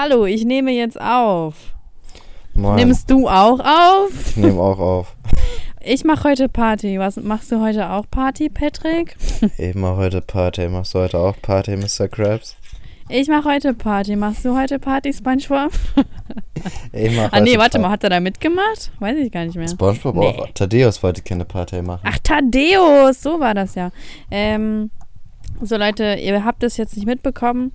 Hallo, ich nehme jetzt auf. Moin. Nimmst du auch auf? Ich nehme auch auf. Ich mache heute Party. Was machst du heute auch Party, Patrick? Ich mache heute Party. Machst du heute auch Party, Mr. Krabs? Ich mache heute Party. Machst du heute Party, SpongeBob? Ich mach ah nee, heute warte Pa- mal, hat er da mitgemacht? Weiß ich gar nicht mehr. Spongebob Nee. auch. Thaddeus wollte keine Party machen. Ach, Thaddeus, so war das ja. Ähm, so Leute, ihr habt das jetzt nicht mitbekommen.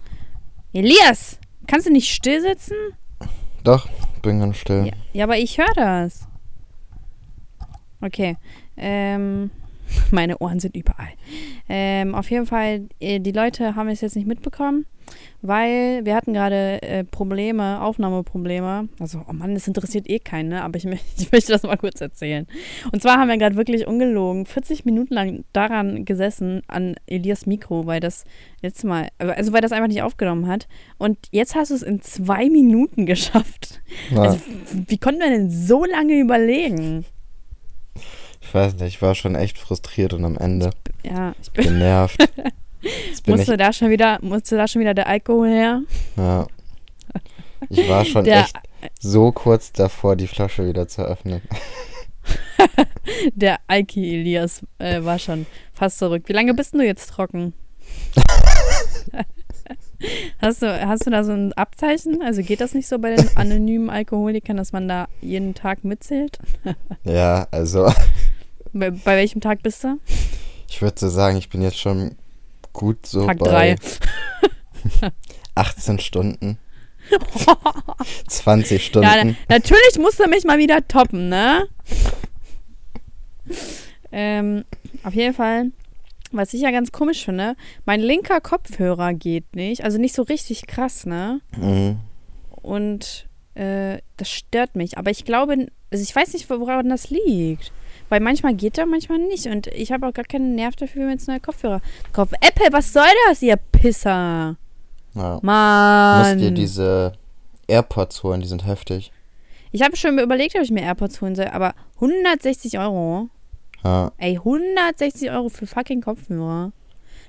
Elias, kannst du nicht still sitzen? Doch, bin ganz still. Ja, ja aber ich höre das. Okay. Ähm, meine Ohren sind überall. Ähm, auf jeden Fall, äh, die Leute haben es jetzt nicht mitbekommen, weil wir hatten gerade äh, Probleme, Aufnahmeprobleme. Also, oh Mann, das interessiert eh keinen, ne? aber ich, ich möchte das mal kurz erzählen. Und zwar haben wir gerade wirklich ungelogen 40 Minuten lang daran gesessen, an Elias Mikro, weil das letzte Mal, also weil das einfach nicht aufgenommen hat. Und jetzt hast du es in zwei Minuten geschafft. Ja, Also, wie konnten wir denn so lange überlegen? ich weiß nicht, ich war schon echt frustriert und am Ende Ja, ich bin, genervt. Musste da schon wieder, musste da schon wieder der Alkohol her. ja. Ich war schon Der, echt so kurz davor, die Flasche wieder zu öffnen. der Alki Elias äh, war schon fast zurück. Wie lange bist du jetzt trocken? hast, du, hast du da so ein Abzeichen? Also geht das nicht so bei den anonymen Alkoholikern, dass man da jeden Tag mitzählt? Ja, also Bei, bei welchem Tag bist du? ich würde so sagen, ich bin jetzt schon gut so Tag bei drei. 18 Stunden. 20 Stunden. Ja, na, natürlich musst du mich mal wieder toppen, ne? ähm, auf jeden Fall, was ich ja ganz komisch finde, mein linker Kopfhörer geht nicht. Also nicht so richtig krass, ne? mhm. Und äh, das stört mich. Aber ich glaube, also ich weiß nicht, woran das liegt. Weil manchmal geht er, manchmal nicht. Und ich habe auch gar keinen Nerv dafür, wenn jetzt neue Kopfhörer kaufen. Apple, was soll das, ihr Pisser? ja. Mann. Musst dir diese AirPods holen, die sind heftig. Ich habe schon überlegt, ob ich mir AirPods holen soll, aber 160 Euro. Ja, Ey, 160 Euro für fucking Kopfhörer.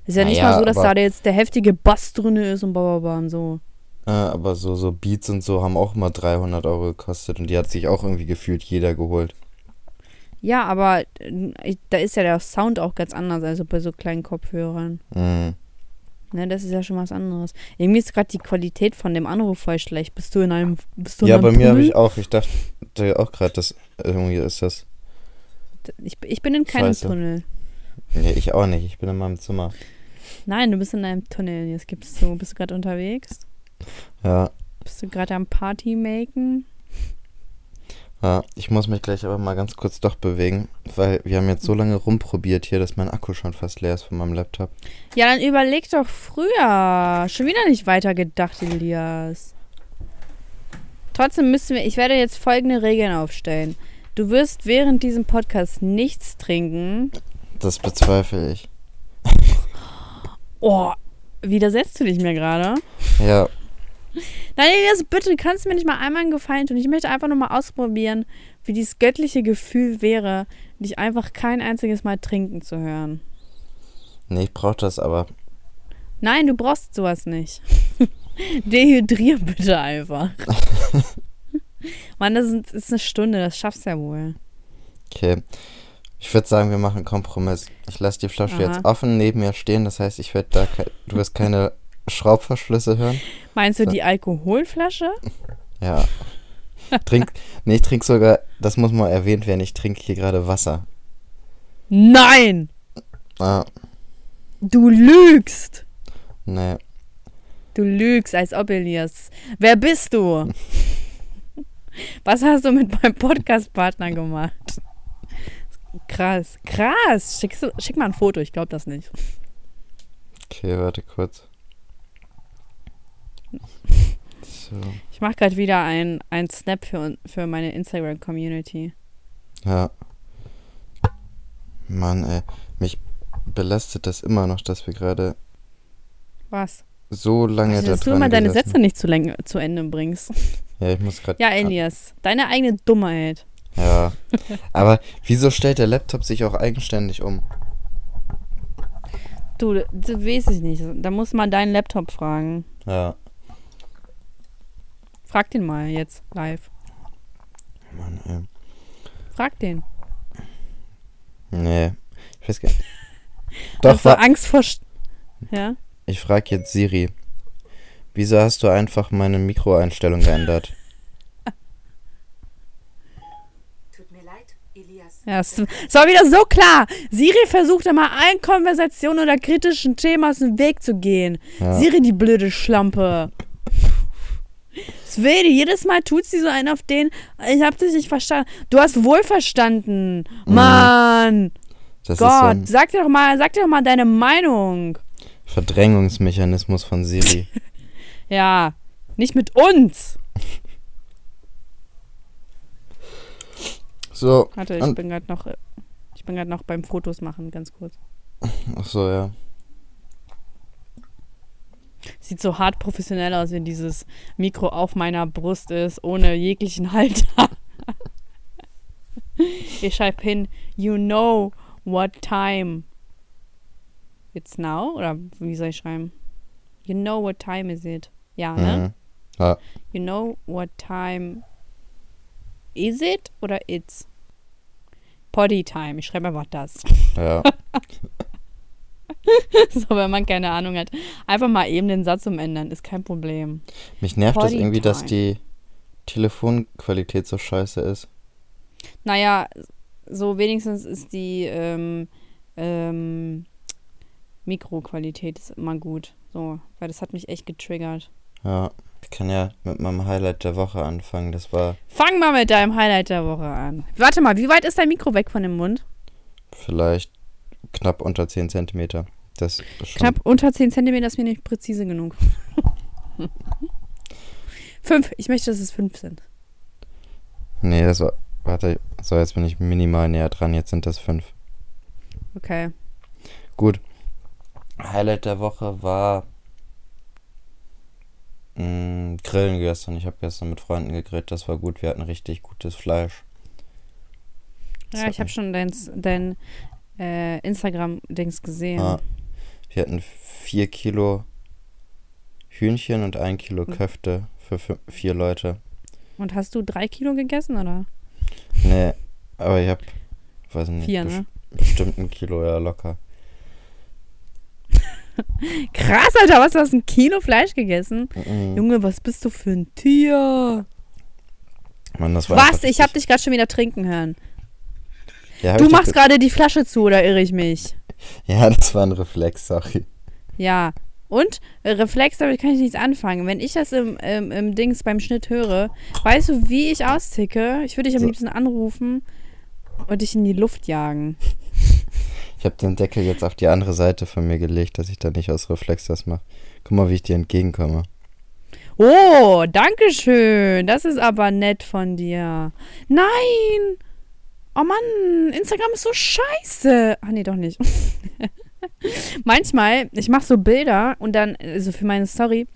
Das ist ja nicht Naja, mal so, dass da jetzt der heftige Bass drin ist und bababa und so. äh, aber so, so Beats und so haben auch immer 300 Euro gekostet und die hat sich auch irgendwie gefühlt jeder geholt. Ja, aber äh, ich, da ist ja der Sound auch ganz anders als bei so kleinen Kopfhörern. Mhm. Ne, das ist ja schon was anderes. Irgendwie ist gerade die Qualität von dem Anruf voll schlecht. Bist du in einem. Bist du Ja, bei mir habe ich auch, ich dachte auch gerade, dass irgendwie ist das. ich. Ich bin in keinem Scheiße. Tunnel. Nee, ich auch nicht, ich bin in meinem Zimmer. Nein, du bist in einem Tunnel. Jetzt gibst du. Bist du gerade unterwegs? Ja, Bist du gerade am Party maken? Ja, ich muss mich gleich aber mal ganz kurz doch bewegen, weil wir haben jetzt so lange rumprobiert hier, dass mein Akku schon fast leer ist von meinem Laptop. Ja, dann überleg doch früher. Schon wieder nicht weitergedacht, Elias. Trotzdem müssen wir, ich werde jetzt folgende Regeln aufstellen. Du wirst während diesem Podcast nichts trinken. Das bezweifle ich. Oh, widersetzt du dich mir gerade? Ja, Nein, Elias, bitte, kannst du mir nicht mal einmal einen Gefallen tun? Ich möchte einfach nur mal ausprobieren, wie dieses göttliche Gefühl wäre, dich einfach kein einziges Mal trinken zu hören. nee, ich brauche das aber. Nein, du brauchst sowas nicht. Dehydrier bitte einfach. Mann, das ist, ist eine Stunde, das schaffst du ja wohl. Okay. Ich würde sagen, wir machen einen Kompromiss. Ich lasse die Flasche Aha. jetzt offen neben mir stehen, das heißt, ich werde da du wirst keine Schraubverschlüsse hören. Meinst du die Alkoholflasche? Ja. Trink, nee, ich trinke sogar, das muss mal erwähnt werden, ich trinke hier gerade Wasser. Nein! Ah, Du lügst! nee. Du lügst, als ob Elias. Wer bist du? Was hast du mit meinem Podcast-Partner gemacht? Krass, krass. Schickst du, schick mal ein Foto, ich glaube das nicht. Okay, warte kurz. So, Ich mache gerade wieder ein, ein Snap für, für meine Instagram-Community. ja. Mann, ey. Mich belastet das immer noch, dass wir gerade Was? so lange Also, da dass du dran immer deine Sätze nicht zu, läng- zu Ende bringst. Ja, ich muss gerade. Ja, Elias, deine eigene Dummheit. Ja. Aber wieso stellt der Laptop sich auch eigenständig um? Du, das weiß ich nicht. Da muss man deinen Laptop fragen. Ja. Frag den mal jetzt live. Mann, ey. Frag den. Nee. Ich weiß gar nicht. Doch, wa- Angst vor. St- Ja? ich frage jetzt Siri. Wieso hast du einfach meine Mikroeinstellung geändert? Tut mir leid, Elias. Ja, es es war wieder so klar. Siri versucht immer allen Konversationen oder kritischen Themen aus dem Weg zu gehen. Ja. Siri, die blöde Schlampe. Sveti, jedes Mal tut sie so einen auf den. Ich hab dich nicht verstanden. Du hast wohl verstanden. Mann. Das so Gott, ein sag dir doch mal, sag dir doch mal deine Meinung. Verdrängungsmechanismus von Siri. Ja, nicht mit uns. So. Warte, ich bin gerade noch, ich bin gerade noch beim Fotos machen, ganz kurz. Ach so, ja. Sieht so hart professionell aus, wenn dieses Mikro auf meiner Brust ist, ohne jeglichen Halter. ich schreibe hin, you know what time it's now? Oder wie soll ich schreiben? You know what time is it? Ja, ne? Mhm. Ja. You know what time is it oder it's? Potty time. Ich schreibe einfach das. Ja. so, wenn man keine Ahnung hat. Einfach mal eben den Satz umändern, ist kein Problem. Mich nervt das Potty irgendwie, dass time. die Telefonqualität so scheiße ist. Naja, so wenigstens ist die ähm, ähm, Mikroqualität ist immer gut. So, weil das hat mich echt getriggert. Ja. Ich kann ja mit meinem Highlight der Woche anfangen. Das war Fang mal mit deinem Highlight der Woche an. Warte mal, wie weit ist dein Mikro weg von dem Mund? vielleicht knapp unter 10 Zentimeter. Das. Knapp unter 10 cm ist mir nicht präzise genug. fünf. Ich möchte, dass es fünf sind. Nee, das war. Warte, so, jetzt bin ich minimal näher dran. Jetzt sind das fünf. Okay. Gut. Highlight der Woche war. Mh, Grillen gestern. Ich habe gestern mit Freunden gegrillt. Das war gut. Wir hatten richtig gutes Fleisch. Das Ja, ich habe schon dein, dein äh, Instagram-Dings gesehen. Ah, wir hatten vier Kilo Hühnchen und ein Kilo. Köfte für fü- vier Leute. Und hast du drei Kilo gegessen, oder? Nee, aber ich hab, weiß nicht, Vier, ne? bestimmt ein Kilo ja locker. Krass, Alter, was, du hast ein Kilo Fleisch gegessen? Mhm. Junge, was bist du für ein Tier? Mann, das war Was? Ich hab dich gerade schon wieder trinken hören. Ja, Du machst ge- gerade die Flasche zu, oder irre ich mich? Ja, das war ein Reflex, sorry. Ja. Und Reflex, damit kann ich nichts anfangen. Wenn ich das im, im, im Dings beim Schnitt höre, weißt du, wie ich austicke? Ich würde dich am So. liebsten anrufen und dich in die Luft jagen. Ich habe den Deckel jetzt auf die andere Seite von mir gelegt, dass ich da nicht aus Reflex das mache. Guck mal, wie ich dir entgegenkomme. Oh, danke schön. Das ist aber nett von dir. Nein! Oh Mann, Instagram ist so scheiße. Ach nee, doch nicht. Manchmal, ich mache so Bilder und dann, also für meine Story,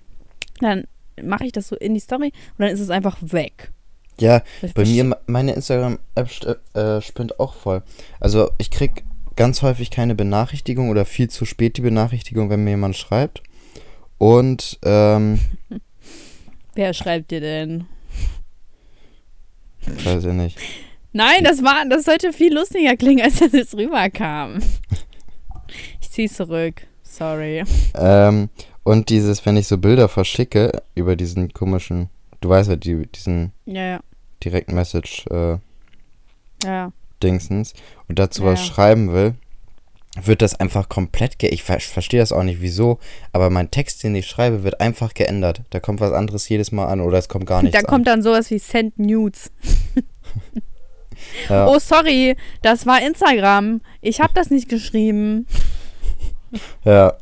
dann mache ich das so in die Story und dann ist es einfach weg. Ja, Das bei mir, meine Instagram-App st- äh, spinnt auch voll. Also ich krieg ganz häufig keine Benachrichtigung oder viel zu spät die Benachrichtigung, wenn mir jemand schreibt. Und ähm, Wer schreibt dir denn? weiß ich nicht. Nein, das war, das sollte viel lustiger klingen, als das jetzt rüberkam. Ich zieh's zurück. Sorry. Ähm, und dieses, wenn ich so Bilder verschicke über diesen komischen, du weißt ja, die, diesen Ja, ja. Direct Message äh, Ja. Dingsens und dazu Ja, was schreiben will, wird das einfach komplett ge Ich ver verstehe das auch nicht wieso, aber mein Text, den ich schreibe, wird einfach geändert. Da kommt was anderes jedes Mal an oder es kommt gar nichts Da kommt dann sowas wie Send Nudes. Ja. Oh, sorry, das war Instagram. Ich habe das nicht geschrieben. ja,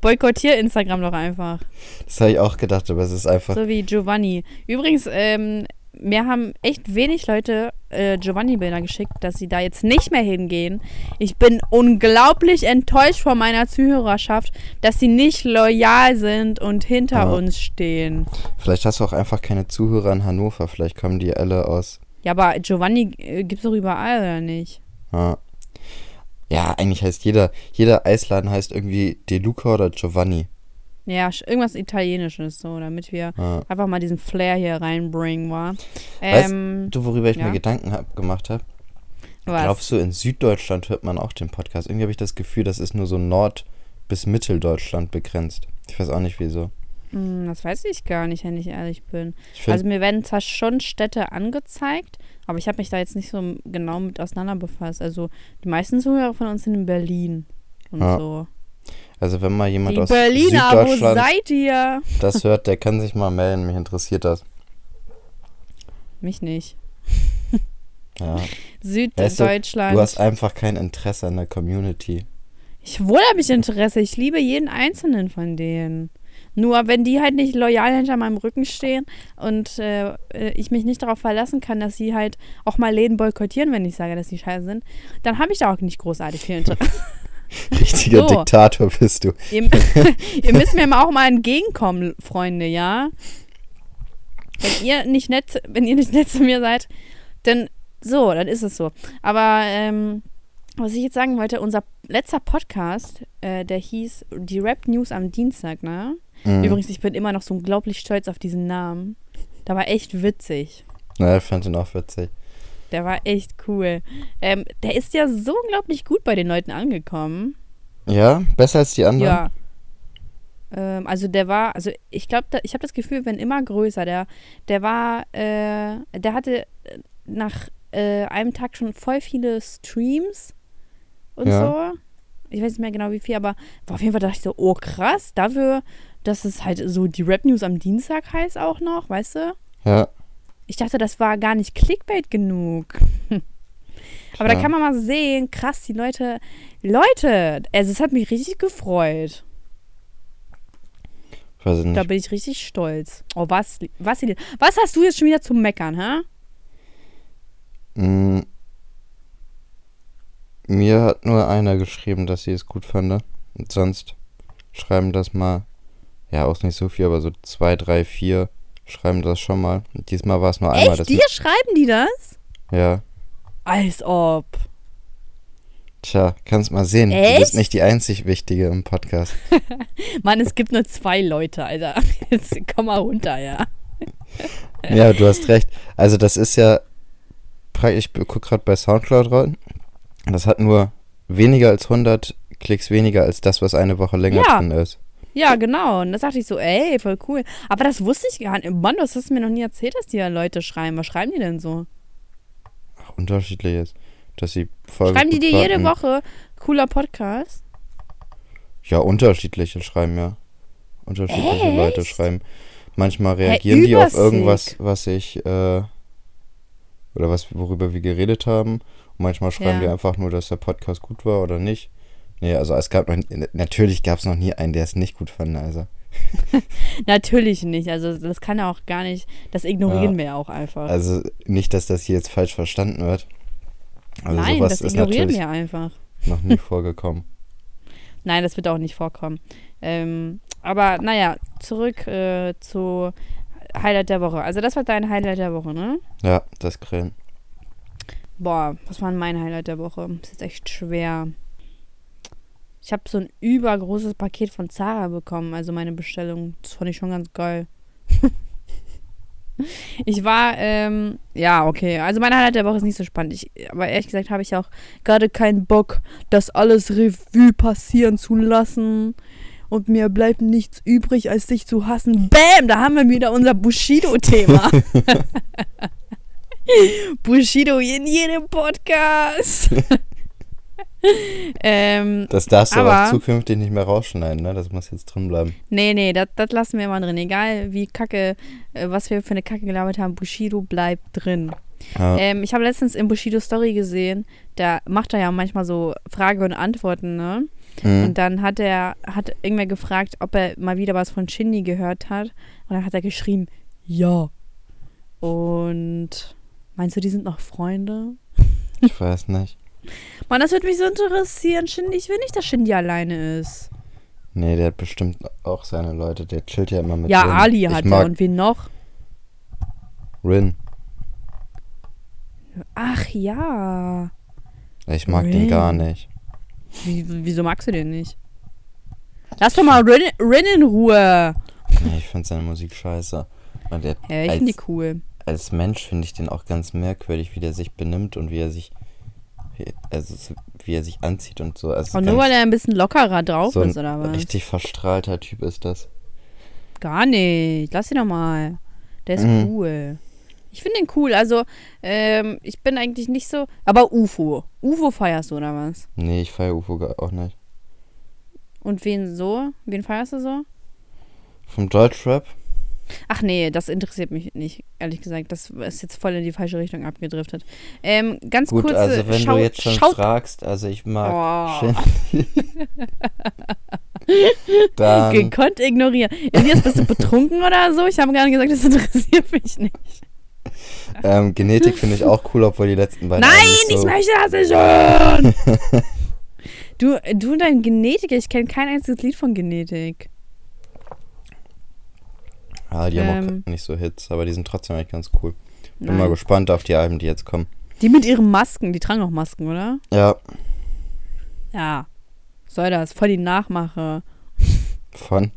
Boykottier Instagram doch einfach. das habe ich auch gedacht, aber es ist einfach. So wie Giovanni. Übrigens, ähm, mir haben echt wenig Leute äh, Giovanni-Bilder geschickt, dass sie da jetzt nicht mehr hingehen. Ich bin unglaublich enttäuscht von meiner Zuhörerschaft, dass sie nicht loyal sind und hinter Ja. uns stehen. Vielleicht hast du auch einfach keine Zuhörer in Hannover. Vielleicht kommen die alle aus. Ja, aber Giovanni äh, gibt's doch überall, oder nicht? Ja, ja eigentlich heißt jeder, jeder Eisladen heißt irgendwie De Luca oder Giovanni. Ja, irgendwas Italienisches, so, damit wir Ja. einfach mal diesen Flair hier reinbringen, war. Weißt Ähm, Du, worüber ich ja. mir Gedanken hab, gemacht habe? Glaubst du, in Süddeutschland hört man auch den Podcast? Irgendwie habe ich das Gefühl, das ist nur so Nord- bis Mitteldeutschland begrenzt. Ich weiß auch nicht wieso. Hm, das weiß ich gar nicht, wenn ich ehrlich bin. Ich Also mir werden zwar schon Städte angezeigt, aber ich habe mich da jetzt nicht so genau mit auseinander befasst. Also die meisten Zuhörer von uns sind in Berlin und Ja. so. also wenn mal jemand Die aus Berliner, wo Süddeutschland seid ihr? das hört, der kann sich mal melden. Mich interessiert das. Mich nicht. Ja. Süddeutschland. Du hast einfach kein Interesse an der Community. Ich wohl habe ich Interesse. Ich liebe jeden einzelnen von denen. Nur wenn die halt nicht loyal hinter meinem Rücken stehen und äh, äh, ich mich nicht darauf verlassen kann, dass sie halt auch mal Läden boykottieren, wenn ich sage, dass sie scheiße sind, dann habe ich da auch nicht großartig viel Interesse. Richtiger So. Diktator bist du. ihr, ihr müsst mir auch mal entgegenkommen, Freunde, ja? Wenn ihr nicht nett, wenn ihr nicht nett zu mir seid, dann so, dann ist es so. Aber ähm, was ich jetzt sagen wollte, unser letzter Podcast, äh, der hieß die Rap News am Dienstag, ne? Mhm. Übrigens, ich bin immer noch so unglaublich stolz auf diesen Namen. Der war echt witzig. Ja, ich fand ihn auch witzig. Der war echt cool. Ähm, der ist ja so unglaublich gut bei den Leuten angekommen. Ja, besser als die anderen. Ja. Ähm, also der war, also ich glaube, ich habe das Gefühl, wenn immer größer. Der, der war, äh, der hatte äh, nach äh, einem Tag schon voll viele Streams und Ja. so. Ich weiß nicht mehr genau wie viel, aber war auf jeden Fall dachte ich so, oh krass, dafür, dass es halt so die Rap News am Dienstag heißt auch noch, weißt du? Ja. Ich dachte, das war gar nicht Clickbait genug. Aber da kann man mal sehen, krass, die Leute, Leute, also es hat mich richtig gefreut. Weiß ich Da nicht. bin ich richtig stolz. Oh, was, was, was hast du jetzt schon wieder zu meckern, hä? Mm. Mir hat nur einer geschrieben, dass sie es gut fand. Und sonst schreiben das mal, ja, auch nicht so viel, aber so zwei, drei, vier schreiben das schon mal. Diesmal war es nur einmal. Echt? Dir schreiben die das? ja. Als ob. Tja, kannst mal sehen. Du Echt? bist nicht die einzig Wichtige im Podcast. Mann, es gibt nur zwei Leute, Alter. Jetzt komm mal runter, ja. ja, du hast recht. Also das ist ja, ich gucke gerade bei Soundcloud rein. Das hat nur weniger als 100 Klicks weniger als das, was eine Woche länger Ja. drin ist. Ja, genau. Und da dachte ich so, ey, voll cool. Aber das wusste ich gar nicht. Mann, du hast mir noch nie erzählt, dass die ja Leute schreiben. Was schreiben die denn so? Ach, unterschiedliches. Dass sie Folge schreiben die dir jede. Woche cooler Podcast? Ja, unterschiedliche schreiben, ja. Unterschiedliche Leute Echt? schreiben. Manchmal reagieren die auf irgendwas, was ich, äh, oder was, worüber wir geredet haben. Und manchmal schreiben Ja. die einfach nur, dass der Podcast gut war oder nicht. Nee, also es gab noch, natürlich gab es noch nie einen, der es nicht gut fand, also. Natürlich nicht. Also das kann ja auch gar nicht. Das ignorieren Ja. wir auch einfach. Also nicht, dass das hier jetzt falsch verstanden wird. Also Nein, das ignorieren wir einfach. noch nie vorgekommen. Nein, das wird auch nicht vorkommen. Ähm, aber naja, zurück äh, zu Highlight der Woche. Also das war dein Highlight der Woche, ne? Ja, das Grillen. Boah, was war mein Highlight der Woche? Das ist echt schwer. Ich habe so ein übergroßes Paket von Zara bekommen, also meine Bestellung. Das fand ich schon ganz geil. ich war, ähm, ja, okay. Also mein Highlight der Woche ist nicht so spannend. Ich, aber ehrlich gesagt habe ich auch gerade keinen Bock, das alles Revue passieren zu lassen. Und mir bleibt nichts übrig, als dich zu hassen. Bam, da haben wir wieder unser Bushido-Thema. Bushido in jedem Podcast. ähm, Das darfst du aber auch zukünftig nicht mehr rausschneiden, ne? Das muss jetzt drin bleiben. nee, nee, das lassen wir mal drin. Egal wie kacke, äh, was wir für eine Kacke gelabert haben, Bushido bleibt drin. Ja. Ähm, ich habe letztens in Bushido Story gesehen, da macht er ja manchmal so Frage und Antworten, ne? Mhm. Und dann hat er, hat irgendwer gefragt, ob er mal wieder was von Shindy gehört hat. Und dann hat er geschrieben, ja. Und meinst du, die sind noch Freunde? Ich weiß nicht. Mann, das würde mich so interessieren. Shindy, ich will nicht, dass Shindy alleine ist. Nee, der hat bestimmt auch seine Leute. Der chillt ja immer mit ja, Rin. Ali ich hat er. Und wen noch? Rin. Ach ja. Ich mag den Rin. gar nicht. Wie, wieso magst du den nicht? Lass doch mal Rin, Rin in Ruhe. Nee, ich finde seine Musik scheiße. Und der, Ja, ich als, finde die cool. als Mensch finde ich den auch ganz merkwürdig, wie der sich benimmt und wie er sich also so, wie er sich anzieht und so. Also Und nur weil er ein bisschen lockerer drauf so ist, oder was? richtig verstrahlter Typ ist das. Gar nicht. Lass ihn doch mal. Der ist Mhm. cool. Ich finde den cool. Also, ähm, ich bin eigentlich nicht so. Aber UFO. UFO feierst du, oder was? Nee, ich feiere UFO auch nicht. Und wen so? Wen feierst du so? Vom Deutschrap? Ach nee, das interessiert mich nicht, ehrlich gesagt. Das ist jetzt voll in die falsche Richtung abgedriftet. Ähm, ganz Gut, kurz. also wenn schau, du jetzt schon schaut, fragst, also ich mag Oh. Dann gekonnt ignorieren. Elias, bist du betrunken oder so? Ich habe gar nicht gesagt, das interessiert mich nicht. ähm, Genetik finde ich auch cool, obwohl die letzten beiden Nein, nicht ich so, möchte das nicht hören. du, du und dein Genetiker, ich kenne kein einziges Lied von Genetik. Ja, die haben Ähm. auch nicht so Hits, aber die sind trotzdem eigentlich ganz cool. Bin Nein. mal gespannt auf die Alben, die jetzt kommen. Die mit ihren Masken, die tragen auch Masken, oder? Ja, Ja. Soll das? Voll die Nachmache. von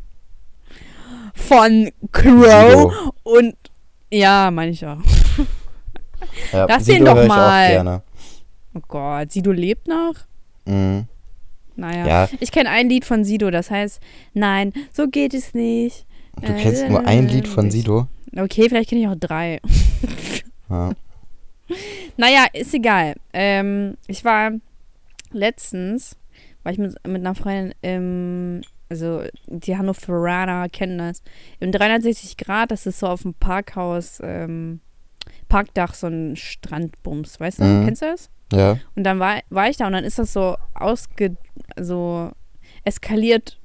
Von Crow Sido. und. Ja, meine ich auch. Ja, Lass Sido den doch mal. Oh Gott, Sido lebt noch? Mhm. Naja. Ja, Ich kenne ein Lied von Sido, das heißt, nein, so geht es nicht. Du kennst nur ein Lied von Ich- Sido. Okay, vielleicht kenne ich auch drei. Ja. Naja, ist egal. Ähm, ich war letztens, war ich mit, mit einer Freundin im, also die Hannoveraner kennen das, im 360 Grad, das ist so auf dem Parkhaus, ähm, Parkdach so ein Strandbums, weißt du? Mhm. Kennst du das? Ja. Und dann war, war ich da und dann ist das so ausge, so eskaliert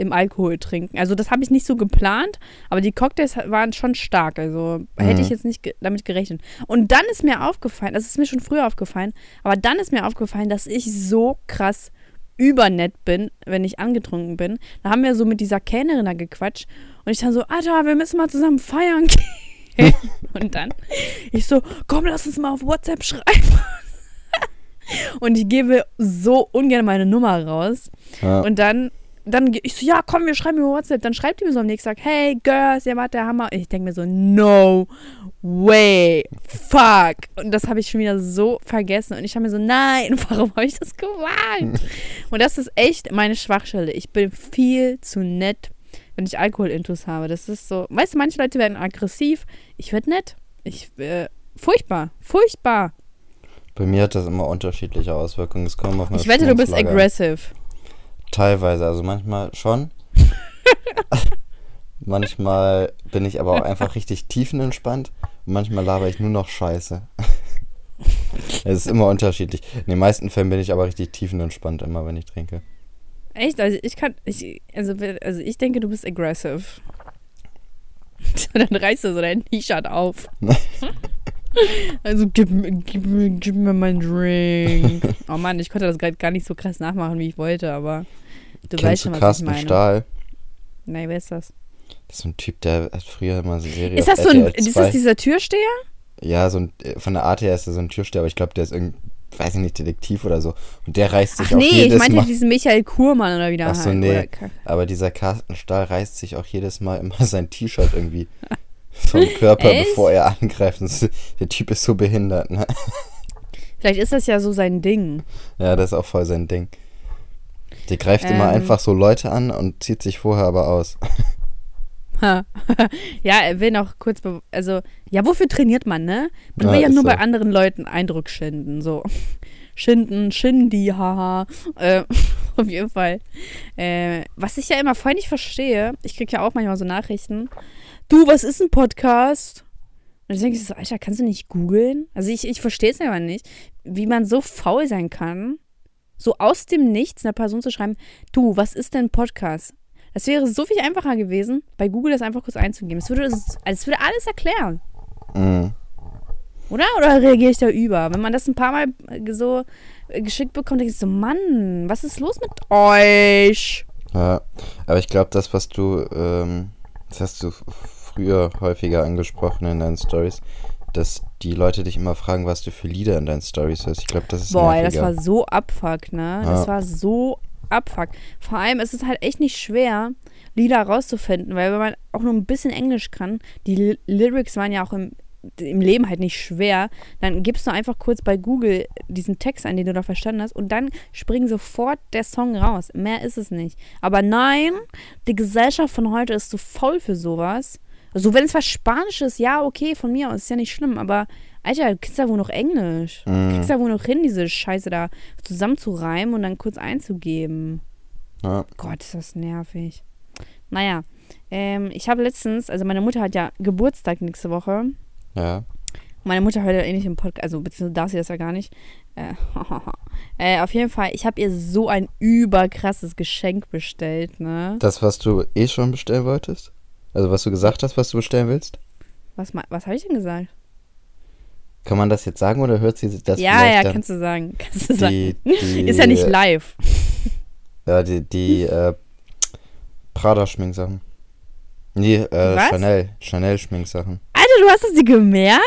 im Alkohol trinken. Also das habe ich nicht so geplant, aber die Cocktails waren schon stark. Also hätte ich Mhm. jetzt nicht ge damit gerechnet. Und dann ist mir aufgefallen, das ist mir schon früher aufgefallen, aber dann ist mir aufgefallen, dass ich so krass übernett bin, wenn ich angetrunken bin. Da haben wir so mit dieser Kellnerin da gequatscht und ich dann so, Alter, wir müssen mal zusammen feiern gehen. und dann ich so, komm, lass uns mal auf WhatsApp schreiben. und ich gebe so ungern meine Nummer raus. ja. Und dann, dann ich so, ja, komm, wir schreiben über WhatsApp. Dann schreibt die mir so am nächsten Tag, hey, Girls, ihr wart der Hammer. Und ich denke mir so, no way, fuck. Und das habe ich schon wieder so vergessen. Und ich habe mir so, nein, warum habe ich das gewagt? Und das ist echt meine Schwachstelle. Ich bin viel zu nett, wenn ich Alkoholintus habe. Das ist so, weißt du, manche Leute werden aggressiv. Ich werde nett. Ich, äh, furchtbar, furchtbar. Bei mir hat das immer unterschiedliche Auswirkungen. Es kommt auf Ich wette, du bist aggressive. Teilweise, also manchmal schon. manchmal bin ich aber auch einfach richtig tiefenentspannt und manchmal laber ich nur noch Scheiße. Es ist immer unterschiedlich. In den meisten Fällen bin ich aber richtig tiefenentspannt, immer wenn ich trinke. Echt? Also ich kann, ich, also, also ich denke, du bist aggressive. Dann reißt du so dein T-Shirt auf. Also gib, mir- gib, gib mir meinen Drink. Oh Mann, ich konnte das gerade gar nicht so krass nachmachen, wie ich wollte, aber du weißt Kennst schon, du was Carsten ich meine. Stahl? Nein, wer ist das? Das ist so ein Typ, der hat früher immer so Serie Ist das so ein, ist 2. das dieser Türsteher? Ja, so ein, von der Art her ist er so ein Türsteher, aber ich glaube, der ist irgendein, weiß ich nicht, Detektiv oder so. Und der reißt sich Ach auch nee, ich jedes meinte Mal. diesen Michael Kurmann oder wie der Ach so, heißt. nee. Aber dieser Carsten Stahl reißt sich auch jedes Mal immer sein T-Shirt irgendwie vom Körper, Echt? bevor er angreift. Der Typ ist so behindert, ne? Vielleicht ist das ja so sein Ding. Ja, das ist auch voll sein Ding. Der greift immer Ähm. einfach so Leute an und zieht sich vorher aber aus. Ja, er will noch kurz, also, ja, wofür trainiert man, ne? Man Ja, will ja nur so. bei anderen Leuten Eindruck schinden, so. Schinden, Schindi, haha. Äh, auf jeden Fall. Äh, was ich ja immer voll nicht verstehe, ich kriege ja auch manchmal so Nachrichten. Du, was ist ein Podcast? Und ich denke so, Alter, kannst du nicht googeln? Also ich, ich verstehe es einfach nicht, wie man so faul sein kann, so aus dem Nichts einer Person zu schreiben, du, was ist denn ein Podcast? Das wäre so viel einfacher gewesen, bei Google das einfach kurz einzugeben. Es würde, es würde alles erklären. Mhm. Oder? Oder reagiere ich da über? Wenn man das ein paar Mal äh, so äh, geschickt bekommt, denke ich so, Mann, was ist los mit euch? Ja, aber ich glaube, das, was du, ähm, das hast du früher häufiger angesprochen in deinen Stories, dass die Leute dich immer fragen, was du für Lieder in deinen Stories hörst. Ich glaube, das ist Boah, ey, das nerviger. war so abfuck, ne? Das Ja. war so abfuckt. Vor allem ist es halt echt nicht schwer, Lieder rauszufinden, weil wenn man auch nur ein bisschen Englisch kann, die Ly Lyrics waren ja auch im, im Leben halt nicht schwer, dann gibst du einfach kurz bei Google diesen Text ein, den du da verstanden hast, und dann springt sofort der Song raus. Mehr ist es nicht. Aber nein, die Gesellschaft von heute ist zu faul für sowas. Also wenn es was Spanisches, ja, okay, von mir aus, ist ja nicht schlimm, aber Alter, du kriegst ja wohl noch Englisch. Du Mhm. kriegst ja wohl noch hin, diese Scheiße da zusammenzureimen und dann kurz einzugeben. Ja. Gott, ist das nervig. Naja, ähm, ich habe letztens, also meine Mutter hat ja Geburtstag nächste Woche. Ja. Meine Mutter hört ja eh nicht im Podcast, also beziehungsweise darf sie das ja gar nicht. Äh, äh, auf jeden Fall, ich habe ihr so ein überkrasses Geschenk bestellt, ne? Das, was du eh schon bestellen wolltest? Also, was du gesagt hast, was du bestellen willst? Was, was habe ich denn gesagt? Kann man das jetzt sagen oder hört sie das ja, ja, dann? kannst du sagen. Kannst du sagen. die, die, Ist ja nicht live. Ja, die, die äh, Prada-Schminksachen. Nee, äh, Was? Chanel. Chanel-Schminksachen. Alter, du hast es dir gemerkt?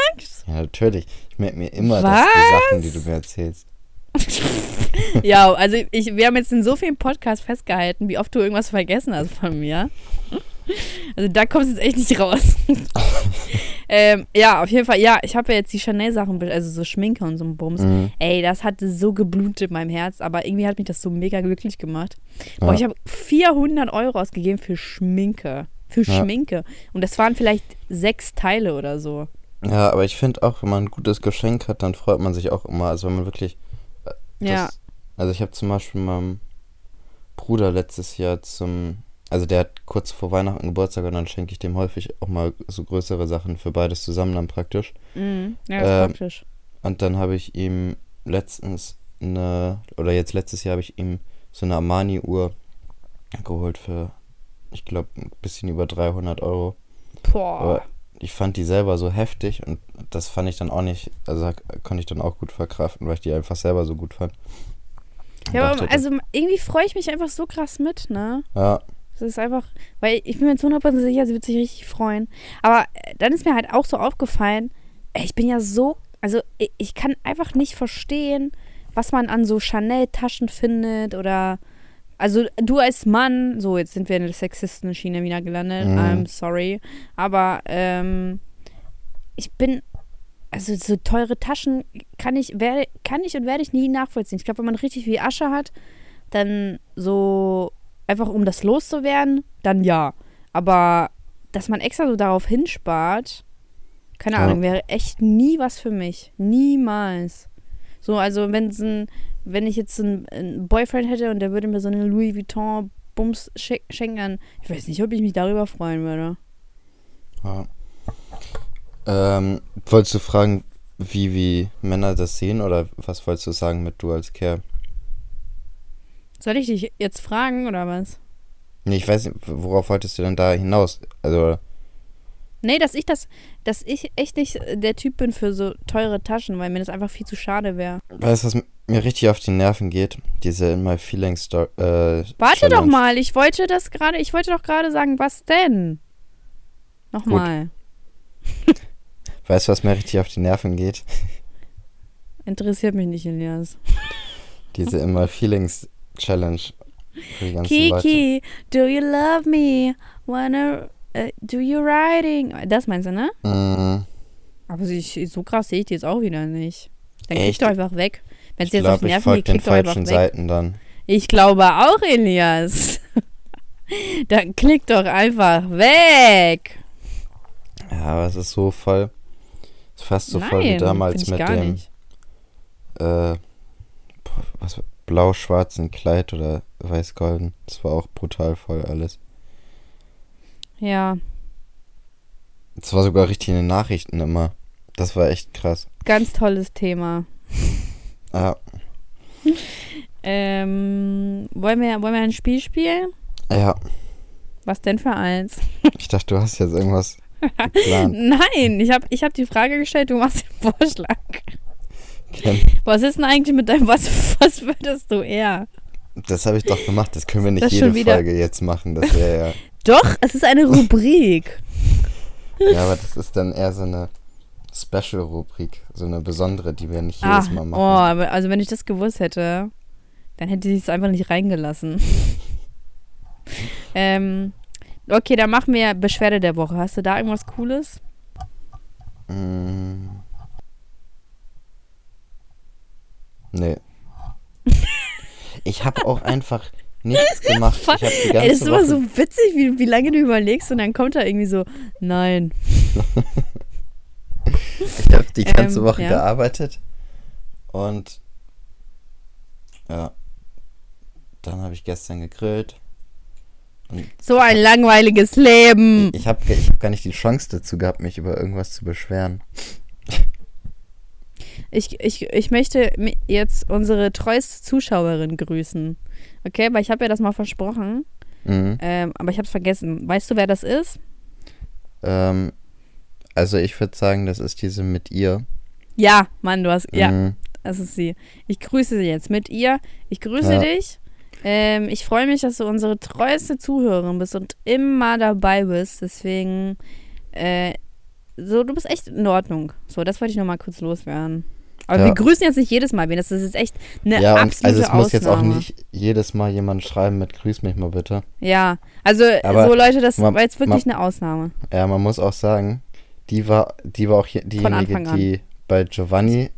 Ja, natürlich. Ich merke mir immer Was? die Sachen, die du mir erzählst. ja, also ich, wir haben jetzt in so vielen Podcasts festgehalten, wie oft du irgendwas vergessen hast von mir. Also da kommst du jetzt echt nicht raus. ähm, ja, auf jeden Fall, ja, ich habe ja jetzt die Chanel-Sachen, also so Schminke und so ein Bums. Mhm. Ey, das hatte so geblutet in meinem Herz, aber irgendwie hat mich das so mega glücklich gemacht. Boah, Ja. ich habe 400 Euro ausgegeben für Schminke. Für Ja. Schminke. Und das waren vielleicht sechs Teile oder so. Ja, aber ich finde auch, wenn man ein gutes Geschenk hat, dann freut man sich auch immer. Also wenn man wirklich. äh, Das, Ja. Also ich habe zum Beispiel meinem Bruder letztes Jahr zum. Also der hat kurz vor Weihnachten Geburtstag und dann schenke ich dem häufig auch mal so größere Sachen für beides zusammen dann praktisch. Mhm. Ja, ist Ähm, praktisch. Und dann habe ich ihm letztens eine, oder jetzt letztes Jahr habe ich ihm so eine Armani-Uhr geholt für, ich glaube, ein bisschen über 300 Euro. Boah. Aber ich fand die selber so heftig und das fand ich dann auch nicht, also konnte ich dann auch gut verkraften, weil ich die einfach selber so gut fand. Ja, aber also irgendwie freue ich mich einfach so krass mit, ne? Ja, Das ist einfach, weil ich bin mir zu 100% sicher, sie wird sich richtig freuen. Aber äh, dann ist mir halt auch so aufgefallen, ich bin ja so, also ich, ich kann einfach nicht verstehen, was man an so Chanel-Taschen findet oder, also du als Mann, so jetzt sind wir in der Sexisten-Schiene wieder gelandet, Mhm. I'm sorry, aber ähm, ich bin, also so teure Taschen kann ich, werde, kann ich und werde ich nie nachvollziehen. Ich glaube, wenn man richtig viel Asche hat, dann so einfach um das loszuwerden, dann ja. Aber dass man extra so darauf hinspart, keine Ja. Ahnung, wäre echt nie was für mich. Niemals. So, also wenn ein, wenn ich jetzt einen, einen Boyfriend hätte und der würde mir so eine Louis Vuitton Bums schen- schenken, ich weiß nicht, ob ich mich darüber freuen würde. ja. Ähm, wolltest du fragen, wie, wie Männer das sehen oder was wolltest du sagen mit du als Kerl? Soll ich dich jetzt fragen oder was? Nee, ich weiß nicht, worauf wolltest du denn da hinaus? Also, Nee, dass ich das, dass ich echt nicht der Typ bin für so teure Taschen, weil mir das einfach viel zu schade wäre. weißt du, was mir richtig auf die Nerven geht? Diese In My Feelings Story. Äh, Warte doch Challenge. mal, ich wollte das gerade, ich wollte doch gerade sagen, was denn? Nochmal. Weißt du, was mir richtig auf die Nerven geht? Interessiert mich nicht, Elias. Diese In My Feelings Challenge. Für die ganzen Leute. Kiki, do you love me? Wanna, äh, do you riding? Das meinst du, ne? Mm, Aber ich, so krass sehe ich die jetzt auch wieder nicht. Dann Echt? klickt doch einfach weg. Wenn es jetzt auf die ich Nerven geht, den klickt doch einfach weg. Seiten dann. Ich glaube auch, Elias. Dann klick doch einfach weg. Ja, aber es ist so voll. Ist fast so voll wie Nein, damals mit dem nicht. äh, was blau-schwarzen Kleid oder weiß-golden. Das war auch brutal voll alles. Ja, Es war sogar richtig in den Nachrichten immer. Das war echt krass. ganz tolles Thema. Ja, Ähm, wollen wir, wollen wir ein Spiel spielen? ja. Was denn für eins? Ich dachte, du hast jetzt irgendwas geplant. Nein, ich habe ich hab die Frage gestellt, du machst den Vorschlag. Was ist denn eigentlich mit deinem, was, was würdest du eher? Das habe ich doch gemacht. Das können wir nicht Das jede Folge jetzt machen. Das wäre ja. Doch, es ist eine Rubrik. Ja, aber das ist dann eher so eine Special-Rubrik. So eine besondere, die wir nicht jedes Mal oh, machen. aber also wenn ich das gewusst hätte. Dann hätte sie es einfach nicht reingelassen. ähm, okay, dann machen wir Beschwerde der Woche. Hast du da irgendwas Cooles? Mm. Nee. Ich habe auch einfach nichts gemacht. Ich habe die ganze Ey, das ist immer Woche so witzig, wie, wie lange du überlegst und dann kommt da irgendwie so, nein. Ich habe die ganze Ähm, Woche ja. gearbeitet und ja, dann habe ich gestern gegrillt. So ein langweiliges Leben. ich habe ich hab gar nicht die Chance dazu gehabt, mich über irgendwas zu beschweren. Ich, ich, ich möchte jetzt unsere treueste Zuschauerin grüßen. Okay, weil ich habe ja das mal versprochen, Mhm. ähm, aber ich habe es vergessen. Weißt du, wer das ist? Ähm, also ich würde sagen, das ist diese mit ihr. Ja, Mann, du hast. Ja, Mhm. das ist sie. Ich grüße sie jetzt mit ihr. Ich grüße Ja. dich. Ähm, ich freue mich, dass du unsere treueste Zuhörerin bist und immer dabei bist. Deswegen, äh, so, du bist echt in Ordnung. So, das wollte ich noch mal kurz loswerden. Aber Ja. wir grüßen jetzt nicht jedes Mal wen. Das ist jetzt echt eine Ja, absolute also es muss Ausnahme. jetzt auch nicht jedes Mal jemand schreiben mit Grüß mich mal bitte. Ja, also Aber so Leute, das man- war jetzt wirklich eine Ausnahme. Ja, man muss auch sagen, die war, die war auch je- diejenige, die bei Giovanni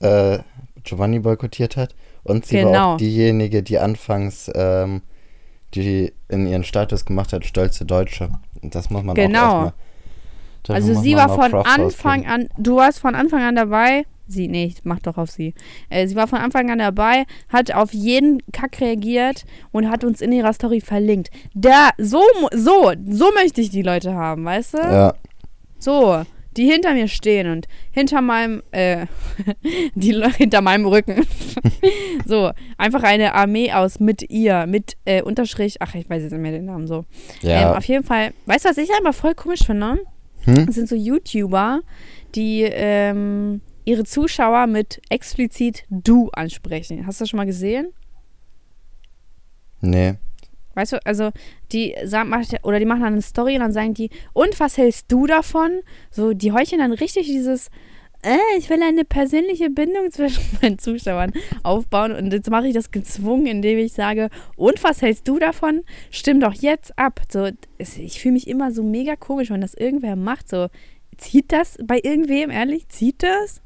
äh, Giovanni boykottiert hat. Und sie war Genau. auch diejenige, die anfangs ähm, die in ihren Status gemacht hat, stolze Deutsche. Und das muss man Genau. auch erstmal. Dafür Also sie war von Anfang an, du warst von Anfang an dabei. Sie, nee, ich mach doch auf sie. Äh, sie war von Anfang an dabei, hat auf jeden Kack reagiert und hat uns in ihrer Story verlinkt. Da, so, so, so möchte ich die Leute haben, weißt du? Ja, So, die hinter mir stehen und hinter meinem, äh, die hinter meinem Rücken. so, einfach eine Armee aus mit ihr, mit äh, Unterstrich, ach, ich weiß jetzt nicht mehr den Namen so. ja. Ähm, auf jeden Fall, weißt du, was ich einfach voll komisch finde? Hm? Das sind so YouTuber, die ähm, ihre Zuschauer mit explizit du ansprechen. Hast du das schon mal gesehen? Nee. Weißt du, also die sagen, oder die machen dann eine Story und dann sagen die, und was hältst du davon? So, die heucheln dann richtig dieses, ich will eine persönliche Bindung zwischen meinen Zuschauern aufbauen und jetzt mache ich das gezwungen, indem ich sage, und was hältst du davon? Stimm doch jetzt ab. So, ich fühle mich immer so mega komisch, wenn das irgendwer macht. So, zieht das bei irgendwem, ehrlich? Zieht das?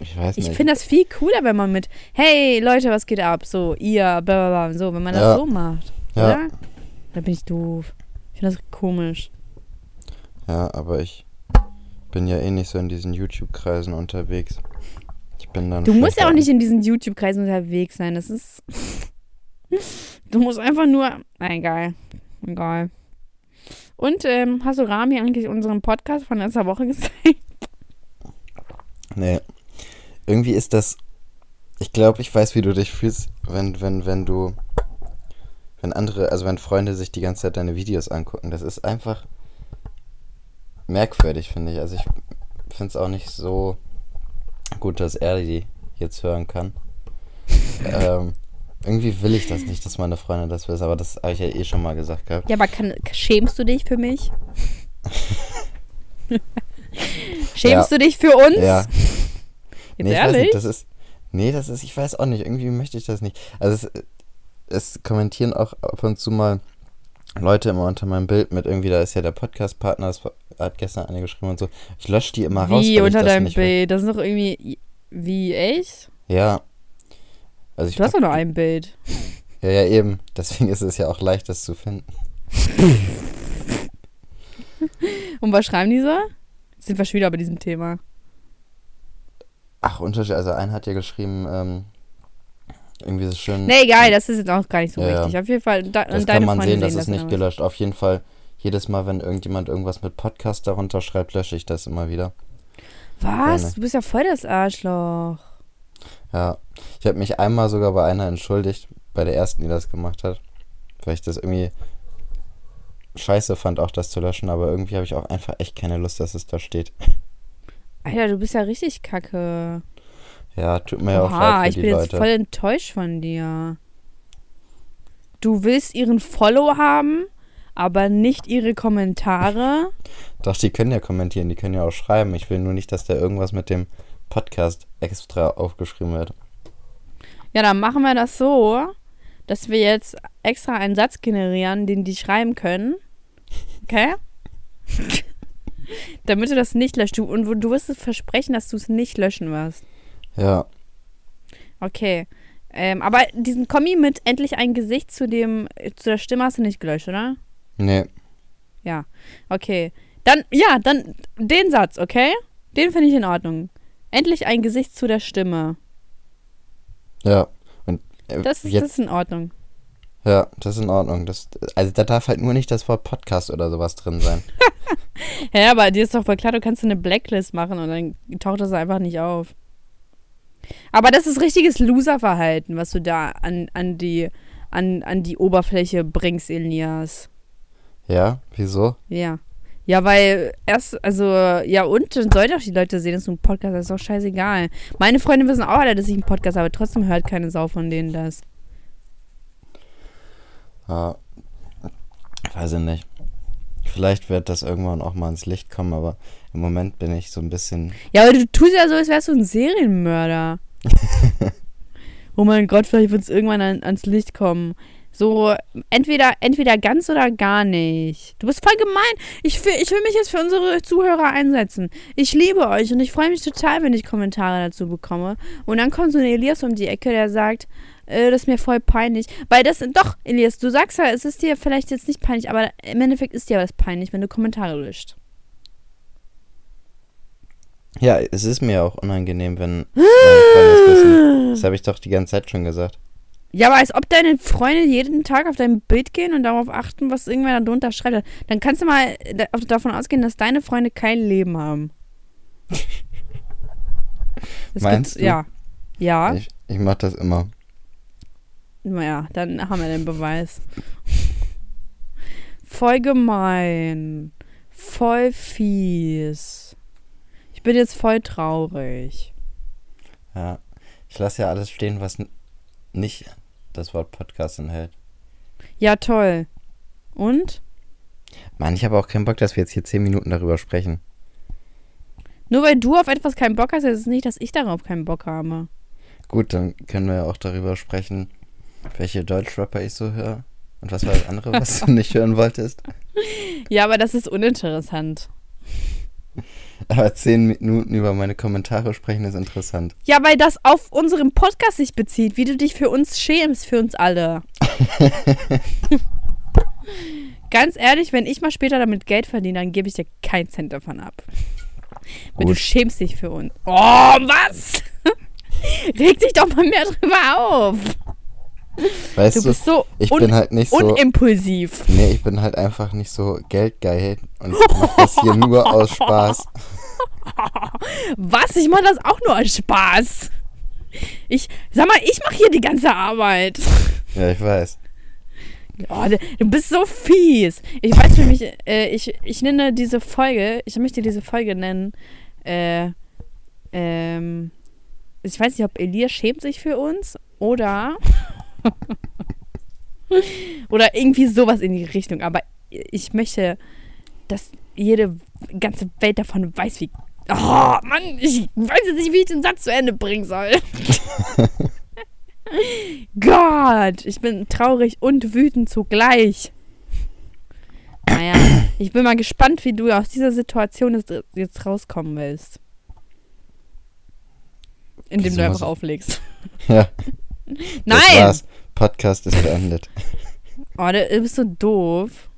Ich weiß Ich nicht. finde das viel cooler, wenn man mit, hey Leute, was geht ab? So, ihr, bla bla bla, so, wenn man das Ja. so macht. Ja. Oder? Da bin ich doof. Ich finde das komisch. Ja, aber ich bin ja eh nicht so in diesen YouTube-Kreisen unterwegs. Ich bin dann. Du musst ja auch nicht in diesen YouTube-Kreisen unterwegs sein. Das ist. du musst einfach nur. Egal. Egal. Und ähm, hast du Rami eigentlich unseren Podcast von letzter Woche gezeigt? Nee. Irgendwie ist das. Ich glaube, ich weiß, wie du dich fühlst, wenn, wenn, wenn du. Wenn andere, also wenn Freunde sich die ganze Zeit deine Videos angucken. Das ist einfach merkwürdig, finde ich. Also ich finde es auch nicht so gut, dass er die jetzt hören kann. ähm, irgendwie will ich das nicht, dass meine Freunde das wissen, aber das habe ich ja eh schon mal gesagt gehabt. Ja, aber kann, schämst du dich für mich? schämst du dich für uns? Ja. Jetzt nee, ehrlich? nicht, das ist. Nee, das ist, ich weiß auch nicht, irgendwie möchte ich das nicht. Also es, es kommentieren auch ab und zu mal Leute immer unter meinem Bild mit irgendwie, da ist ja der Podcast-Partner, das hat gestern eine geschrieben und so. Ich lösche die immer raus. Wie weil ich unter das deinem. Bild? Das ist doch irgendwie. Wie, echt? Ja. Also ich Du hast doch nur ein Bild. Ja, ja, eben. Deswegen ist es ja auch leicht, das zu finden. Und was schreiben die so? Jetzt sind wir schon wieder bei diesem Thema. Ach, Unterschied. Also einer hat ja geschrieben, ähm, irgendwie so schön. Nee, egal, das ist jetzt auch gar nicht so Ja, wichtig. Auf jeden Fall, da, Das kann man Freunde sehen, das ist das nicht gelöscht. Auf jeden Fall, jedes Mal, wenn irgendjemand irgendwas mit Podcast darunter schreibt, lösche ich das immer wieder. Was? Du bist ja voll das Arschloch. Ja. Ich habe mich einmal sogar bei einer entschuldigt, bei der ersten, die das gemacht hat. Weil ich das irgendwie scheiße fand, auch das zu löschen, aber irgendwie habe ich auch einfach echt keine Lust, dass es da steht. Alter, du bist ja richtig kacke. Ja, tut mir ja auch Oha, leid für ich die bin jetzt Leute. voll enttäuscht von dir. Du willst ihren Follow haben, aber nicht ihre Kommentare. Doch, die können ja kommentieren, die können ja auch schreiben. Ich will nur nicht, dass da irgendwas mit dem Podcast extra aufgeschrieben wird. Ja, dann machen wir das so, dass wir jetzt extra einen Satz generieren, den die schreiben können. Okay? Damit du das nicht löscht. Du, und du wirst es versprechen, dass du es nicht löschen wirst. Ja. Okay. Ähm, aber diesen Kommi mit endlich ein Gesicht zu dem, zu der Stimme hast du nicht gelöscht, oder? Nee. Ja. Okay. Dann, ja, dann den Satz, okay? Den finde ich in Ordnung. Endlich ein Gesicht zu der Stimme. Ja. Und äh, Das ist, jetzt, das ist in Ordnung. ja, das ist in Ordnung. Das, also da darf halt nur nicht das Wort Podcast oder sowas drin sein. Ja, aber dir ist doch voll klar, du kannst eine Blacklist machen und dann taucht das einfach nicht auf. Aber das ist richtiges Loser-Verhalten, was du da an, an, die, an, an die Oberfläche bringst, Elias. Ja, wieso? Ja. Ja, weil erst, also, ja, und dann soll doch die Leute sehen, dass du einen Podcast hast. Ist doch scheißegal. Meine Freunde wissen auch alle, dass ich einen Podcast habe, trotzdem hört keine Sau von denen das. Ja. Weiß ich nicht. Vielleicht wird das irgendwann auch mal ins Licht kommen, aber im Moment bin ich so ein bisschen. Ja, aber du tust ja so, als wärst du ein Serienmörder. oh mein Gott, vielleicht wird es irgendwann an, ans Licht kommen. So, entweder, entweder ganz oder gar nicht. Du bist voll gemein. Ich, will- ich will mich jetzt für unsere Zuhörer einsetzen. Ich liebe euch und ich freue mich total, wenn ich Kommentare dazu bekomme. Und dann kommt so ein Elias um die Ecke, der sagt, äh, das ist mir voll peinlich. Weil das, doch, Elias, du sagst ja, es ist dir vielleicht jetzt nicht peinlich, aber im Endeffekt ist dir das peinlich, wenn du Kommentare löscht. Ja, es ist mir auch unangenehm, wenn meine Freunde das wissen. Das habe ich doch die ganze Zeit schon gesagt. Ja, aber als ob deine Freunde jeden Tag auf dein Bild gehen und darauf achten, was irgendwer da drunter schreibt. Dann kannst du mal da- davon ausgehen, dass deine Freunde kein Leben haben. Das Meinst du? Ja. Ja. Ich, ich mache das immer. Naja, dann haben wir den Beweis. Voll gemein. Voll fies. Ich bin jetzt voll traurig. Ja. Ich lasse ja alles stehen, was nicht das Wort Podcast enthält. Ja, toll. Und? Mann, ich habe auch keinen Bock, dass wir jetzt hier 10 Minuten darüber sprechen. Nur weil du auf etwas keinen Bock hast, heißt es nicht, dass ich darauf keinen Bock habe. Gut, dann können wir ja auch darüber sprechen, welche Deutschrapper ich so höre. Und was war das andere, was du nicht hören wolltest? Ja, aber das ist uninteressant. Aber 10 Minuten über meine Kommentare sprechen ist interessant. Ja, weil das auf unseren Podcast sich bezieht, wie du dich für uns schämst, für uns alle. Ganz ehrlich, wenn ich mal später damit Geld verdiene, dann gebe ich dir keinen Cent davon ab. Weil du schämst dich für uns. Oh, was? Reg dich doch mal mehr drüber auf. Weißt Du du, bist so ich bin halt nicht so. unimpulsiv. Nee, ich bin halt einfach nicht so geldgeil und mach das hier nur aus Spaß. Was? Ich mache das auch nur aus Spaß. Ich, sag mal, ich mache hier die ganze Arbeit. Ja, ich weiß. Oh, du bist so fies. Ich weiß für mich, äh, ich, ich nenne diese Folge, ich möchte diese Folge nennen, äh, ähm, ich weiß nicht, ob Elias schämt sich für uns oder oder irgendwie sowas in die Richtung. Aber ich möchte, dass jede ganze Welt davon weiß, wie. Oh, Mann, ich weiß jetzt nicht, wie ich den Satz zu Ende bringen soll. Gott, ich bin traurig und wütend zugleich. Naja, ich bin mal gespannt, wie du aus dieser Situation jetzt, rauskommen willst. Indem du einfach auflegst. Ja, das Nein! war's. Podcast ist beendet. Oh, du bist so doof.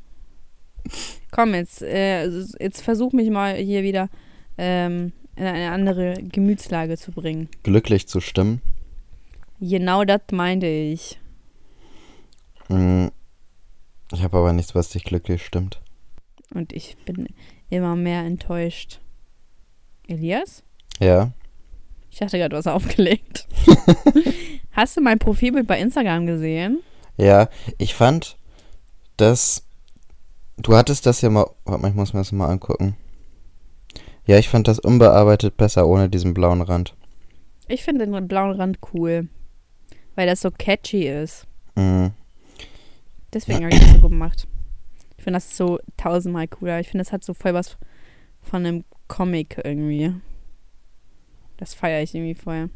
Komm, jetzt, äh, jetzt versuch mich mal hier wieder ähm, in eine andere Gemütslage zu bringen. Glücklich zu stimmen. Genau das meinte ich. Hm, Ich habe aber nichts, was dich glücklich stimmt. Und ich bin immer mehr enttäuscht. Elias? Ja, Ich dachte gerade, du hast aufgelegt. Hast du mein Profilbild bei Instagram gesehen? ja. Ich fand, dass du hattest das ja mal. Warte mal, ich muss mir das mal angucken. Ja, ich fand das unbearbeitet besser ohne diesen blauen Rand. Ich finde den blauen Rand cool. Weil das so catchy ist. Mhm. Deswegen habe ich das so gemacht. Ich finde das so tausendmal cooler. Ich finde, das hat so voll was von einem Comic irgendwie. Das feiere ich irgendwie voll.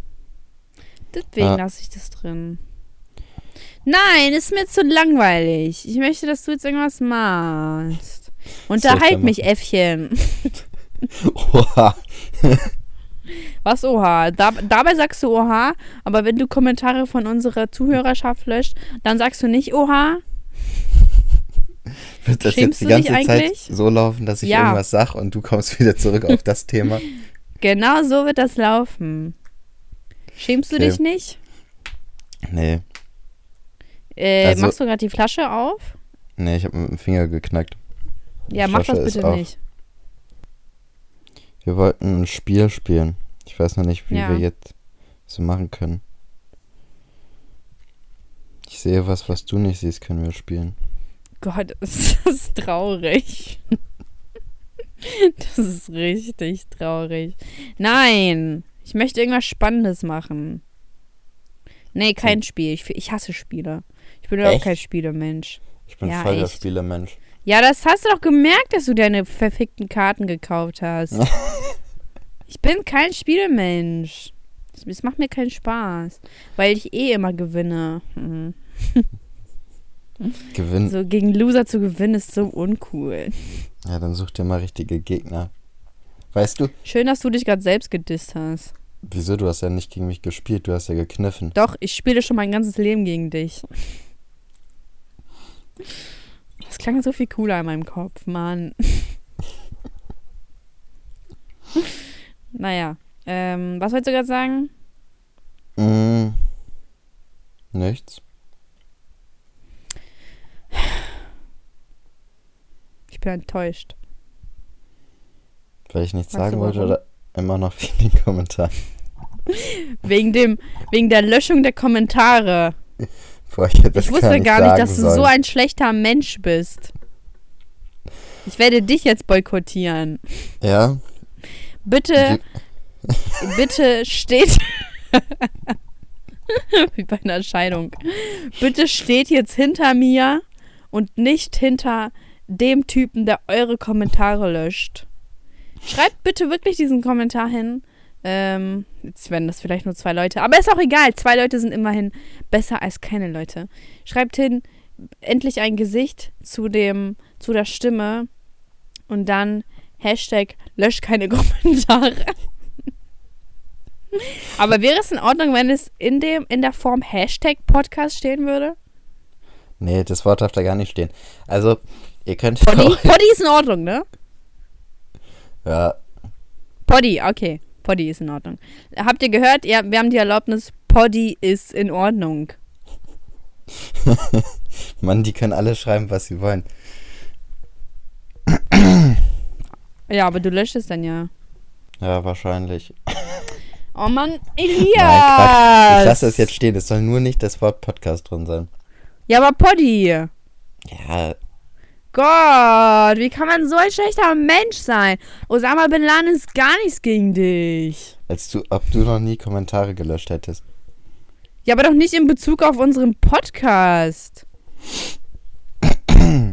Deswegen Ja. lasse ich das drin. Nein, ist mir zu langweilig. Ich möchte, dass du jetzt irgendwas machst. Unterhalt mich, Äffchen. Oha. Was Oha? Da, dabei sagst du Oha, aber wenn du Kommentare von unserer Zuhörerschaft löscht, dann sagst du nicht Oha. Wird das Schämst jetzt die ganze Zeit eigentlich? so laufen, dass ich Ja. irgendwas sag und du kommst wieder zurück auf das Thema? Genau so wird das laufen. Schämst du Okay. dich nicht? Nee, Äh, Also- machst du gerade die Flasche auf? nee, ich habe mit dem Finger geknackt. Die Ja, mach das Flasche bitte nicht. Wir wollten ein Spiel spielen. Ich weiß noch nicht, wie Ja. wir jetzt so machen können. Ich sehe was, was du nicht siehst, können wir spielen. Gott, ist das traurig. Das ist richtig traurig. Nein, ich möchte irgendwas Spannendes machen. Nee, kein Spiel. Ich, ich hasse Spiele. Ich bin überhaupt kein Spielemensch. Ich bin Ja, voll der. Spielemensch. Ja, das hast du doch gemerkt, dass du deine verfickten Karten gekauft hast. ich bin kein Spielemensch. Es- Es macht mir keinen Spaß, weil ich eh immer gewinne. Mhm. Gewinn. So gegen Loser zu gewinnen ist so uncool. Ja, dann such dir mal richtige Gegner. Weißt du, Schön, dass du dich gerade selbst gedisst hast. wieso? Du hast ja nicht gegen mich gespielt, du hast ja gekniffen. Doch, ich spiele schon mein ganzes Leben gegen dich. Das klang so viel cooler in meinem Kopf, Mann. naja, ähm, was wolltest du gerade sagen? Mm, nichts. Ich bin enttäuscht. Weil ich nichts du sagen wollte oder immer noch wegen den Kommentaren. Wegen dem, wegen der Löschung der Kommentare. Boah, ich, ich wusste gar sagen nicht, dass du sollen. so ein schlechter Mensch bist. Ich werde dich jetzt boykottieren. Ja? Bitte, bitte steht. Wie bei einer Scheidung. Bitte steht jetzt hinter mir und nicht hinter dem Typen, der eure Kommentare löscht. Schreibt bitte wirklich diesen Kommentar hin. Ähm, jetzt werden das vielleicht nur zwei Leute. Aber ist auch egal. Zwei Leute sind immerhin besser als keine Leute. Schreibt hin, endlich ein Gesicht zu dem, zu der Stimme und dann Hashtag löscht keine Kommentare. Aber wäre es in Ordnung, wenn es in dem, in der Form Hashtag Podcast stehen würde? Nee, das Wort darf da gar nicht stehen. Also, ihr könnt Poddy? auch, Poddy ist in Ordnung, ne? Ja, Poddy, okay. Poddy ist in Ordnung. Habt ihr gehört? Ja, wir haben die Erlaubnis, Poddy ist in Ordnung. Mann, die können alle schreiben, was sie wollen. Ja, aber du löscht es dann ja. Ja, wahrscheinlich. Oh Mann, Elias! Nein, Ich lasse es jetzt stehen. Es soll nur nicht das Wort Podcast drin sein. Ja, aber Poddy. Ja, Gott, wie kann man so ein schlechter Mensch sein? Osama Bin Laden ist gar nichts gegen dich. als du, ob du noch nie Kommentare gelöscht hättest. Ja, aber doch nicht in Bezug auf unseren Podcast.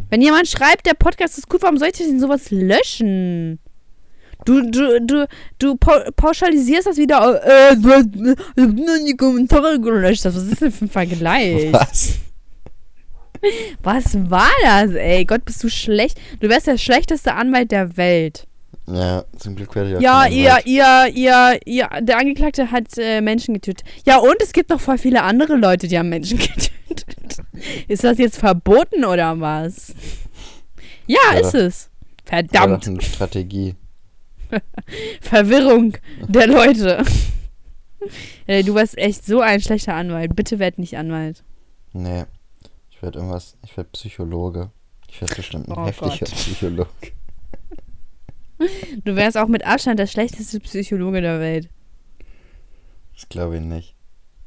Wenn jemand schreibt, der Podcast ist gut, warum soll ich denn sowas löschen? Du, du, du, du pau pauschalisierst das wieder. Äh, du hast nur die Kommentare gelöscht. Was ist denn für ein Vergleich? Was? Was war das, ey? Gott, bist du schlecht. Du wärst der schlechteste Anwalt der Welt. Ja, zum Glück werde ich auch Ja, ihr, ihr, ihr, ihr, der Angeklagte hat äh, Menschen getötet. Ja, und es gibt noch voll viele andere Leute, die haben Menschen getötet. Ist das jetzt verboten oder was? Ja, Ja, ist es. Verdammt. eine Strategie. Verwirrung der Leute. Du warst echt so ein schlechter Anwalt. Bitte werd nicht Anwalt. Nee. Ich werde irgendwas, ich werde Psychologe. Ich werde bestimmt ein Oh heftiger Gott. Psychologe. Du wärst auch mit Abstand der schlechteste Psychologe der Welt. Das glaube ich nicht.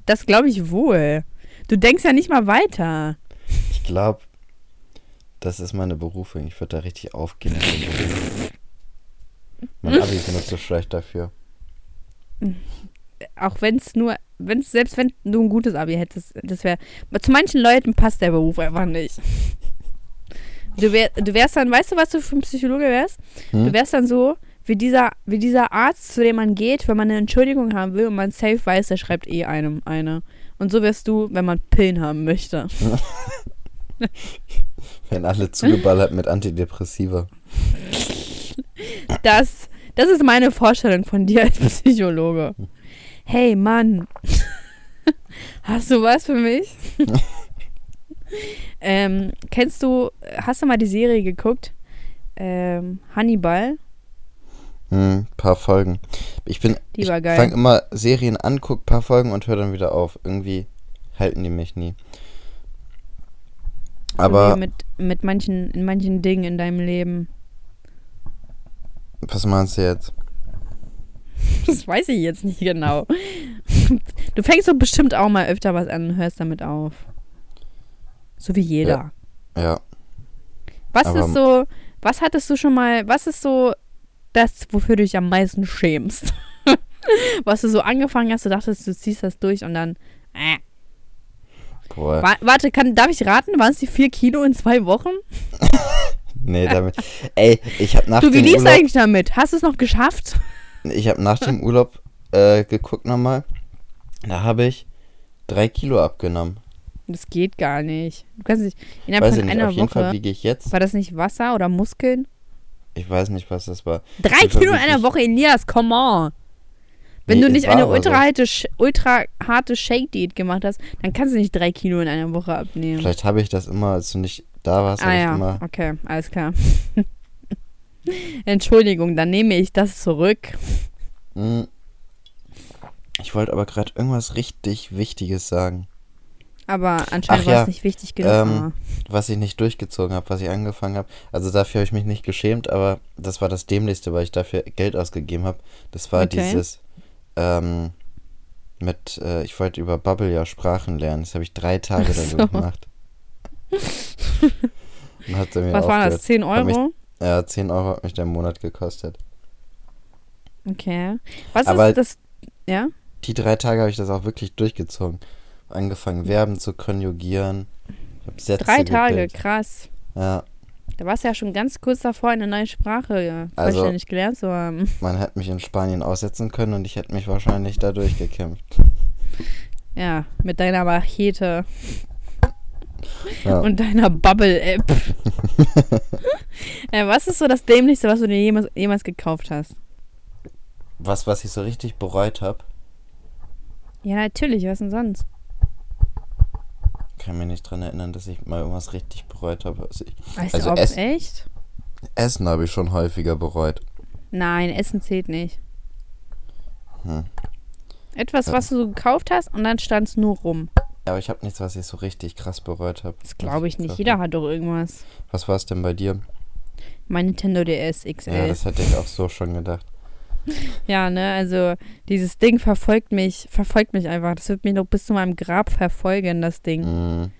Das glaube ich wohl. Du denkst ja nicht mal weiter. Ich glaube, das ist meine Berufung. Ich würde da richtig aufgehen. mein Abi ist nur zu schlecht dafür. Auch wenn es nur, wenn's, selbst wenn du ein gutes Abi hättest, das wäre. Zu manchen Leuten passt der Beruf einfach nicht. Du, wär, du wärst dann, weißt du, was du für ein Psychologe wärst? Hm? Du wärst dann so wie dieser, wie dieser Arzt, zu dem man geht, wenn man eine Entschuldigung haben will und man safe weiß, der schreibt eh einem eine. Und so wirst du, wenn man Pillen haben möchte. Werden alle zugeballert mit Antidepressiva. Das, das ist meine Vorstellung von dir als Psychologe. Hey Mann, hast du was für mich? ähm, kennst du, hast du mal die Serie geguckt? Ähm, Hannibal? Hm, paar Folgen. Ich bin, Die ich war geil. fange immer Serien an, guck paar Folgen und höre dann wieder auf. Irgendwie halten die mich nie. So Aber wie mit, mit manchen, in manchen Dingen in deinem Leben. was meinst du jetzt? Das weiß ich jetzt nicht genau. Du fängst doch bestimmt auch mal öfter was an und hörst damit auf. So wie jeder. Ja, Was aber- ist so, was hattest du schon mal, was ist so das, wofür du dich am meisten schämst? was du so angefangen hast, du dachtest, du ziehst das durch und dann, äh. boah. Wa warte, kann, darf ich raten, waren es die vier Kilo in zwei Wochen? Nee, damit. Ey, ich habe nach du, wie lief's eigentlich damit? Hast du es noch geschafft? Ich habe nach dem Urlaub äh, geguckt nochmal. Da habe ich drei Kilo abgenommen. Das geht gar nicht. Du kannst nicht, innerhalb Weiß von nicht, einer auf jeden Woche, Fall wiege ich jetzt. war das nicht Wasser oder Muskeln? Ich weiß nicht, was das war. Drei Kilo in einer Woche, Elias, come on. Wenn Nee, du nicht eine so. ultra harte, Sh- ultra harte Shake-Diät gemacht hast, dann kannst du nicht drei Kilo in einer Woche abnehmen. Vielleicht habe ich das immer, als du nicht da warst, ah ja, immer. okay, alles klar. Entschuldigung, dann nehme ich das zurück. Hm. Ich wollte aber gerade irgendwas richtig Wichtiges sagen. Aber anscheinend Ach war ja, es nicht wichtig genug. ähm, Was ich nicht durchgezogen habe, was ich angefangen habe. Also dafür habe ich mich nicht geschämt, aber das war das Dämlichste, weil ich dafür Geld ausgegeben habe. Das war Okay. dieses ähm, mit, äh, ich wollte über Bubble ja Sprachen lernen. Das habe ich drei Tage so. gemacht. Und hat er mir Was waren das? aufgehört. 10 Hat mich- Euro? Ja, 10 Euro hat mich der Monat gekostet. Okay. Was Aber- ist das? Ja? Die drei Tage habe ich das auch wirklich durchgezogen. Angefangen, Verben zu konjugieren. Drei Tage, gebildet. krass. Ja, Da warst du ja schon ganz kurz davor, eine neue Sprache ja, Also- vollständig gelernt zu haben. man hätte mich in Spanien aussetzen können und ich hätte mich wahrscheinlich da durchgekämpft. Ja, mit deiner Machete Ja. und deiner Bubble-App. äh, was ist so das Dämlichste, was du dir jemals, jemals gekauft hast? Was, was ich so richtig bereut habe, Ja, natürlich, was denn sonst? kann mich nicht dran erinnern, dass ich mal irgendwas richtig bereut habe. Also ich, Weißt Also du, ob Ess- echt? Essen habe ich schon häufiger bereut. Nein, Essen zählt nicht. Hm. Etwas, Ja. was du gekauft hast und dann stand es nur rum. Ja, aber ich habe nichts, was ich so richtig krass bereut habe. Das glaube ich nicht. Jeder hat doch irgendwas. Was war es denn bei dir? Mein Nintendo DS Ja, XL. das hätte ich auch so schon gedacht. Ja, ne, also dieses Ding verfolgt mich, verfolgt mich einfach. Das wird mich noch bis zu meinem Grab verfolgen, das Ding. Mm,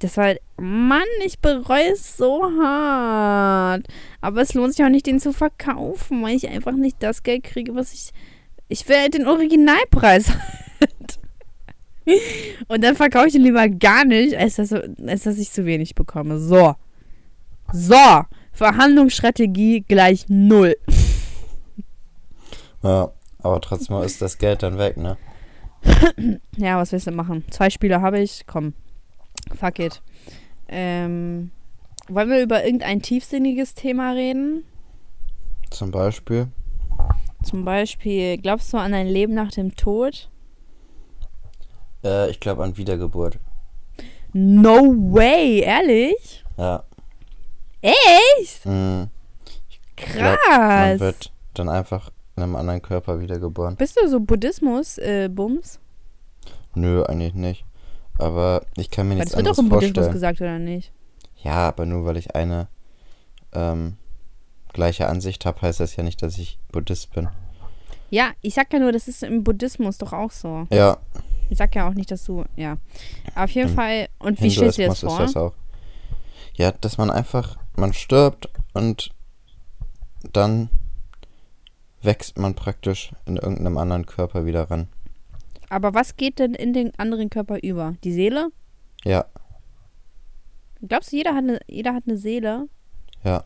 Das war, Mann, ich bereue es so hart. Aber es lohnt sich auch nicht, den zu verkaufen, weil ich einfach nicht das Geld kriege, was ich. Ich will halt den Originalpreis halt. Und dann verkaufe ich den lieber gar nicht, als dass, als dass ich zu wenig bekomme. So. So. Verhandlungsstrategie gleich null. ja, aber trotzdem ist das Geld dann weg, ne? Ja, was willst du machen? Zwei Spiele habe ich. Komm. Fuck it. Ähm, wollen wir über irgendein tiefsinniges Thema reden? Zum Beispiel. Zum Beispiel, glaubst du an ein Leben nach dem Tod? Äh, ich glaube an Wiedergeburt. No way, ehrlich? Ja. Echt? Mm, glaub, man Krass. wird dann einfach in einem anderen Körper wiedergeboren. Bist du so Buddhismus-Bums? Nö, eigentlich nicht. Aber ich kann mir nichts das wird doch im Buddhismus vorstellen. gesagt, oder nicht? Ja, aber nur weil ich eine ähm, gleiche Ansicht habe, heißt das ja nicht, dass ich Buddhist bin. Ja, ich sag ja nur, das ist im Buddhismus doch auch so. Ja, Ich sag ja auch nicht, dass du, ja. Auf jeden Im Fall, und wie stellst du Hinduismus vor? ist das auch. Ja, dass man einfach, man stirbt und dann wächst man praktisch in irgendeinem anderen Körper wieder ran. Aber was geht denn in den anderen Körper über? Die Seele? Ja, Glaubst du, jeder hat eine, jeder hat eine Seele? ja.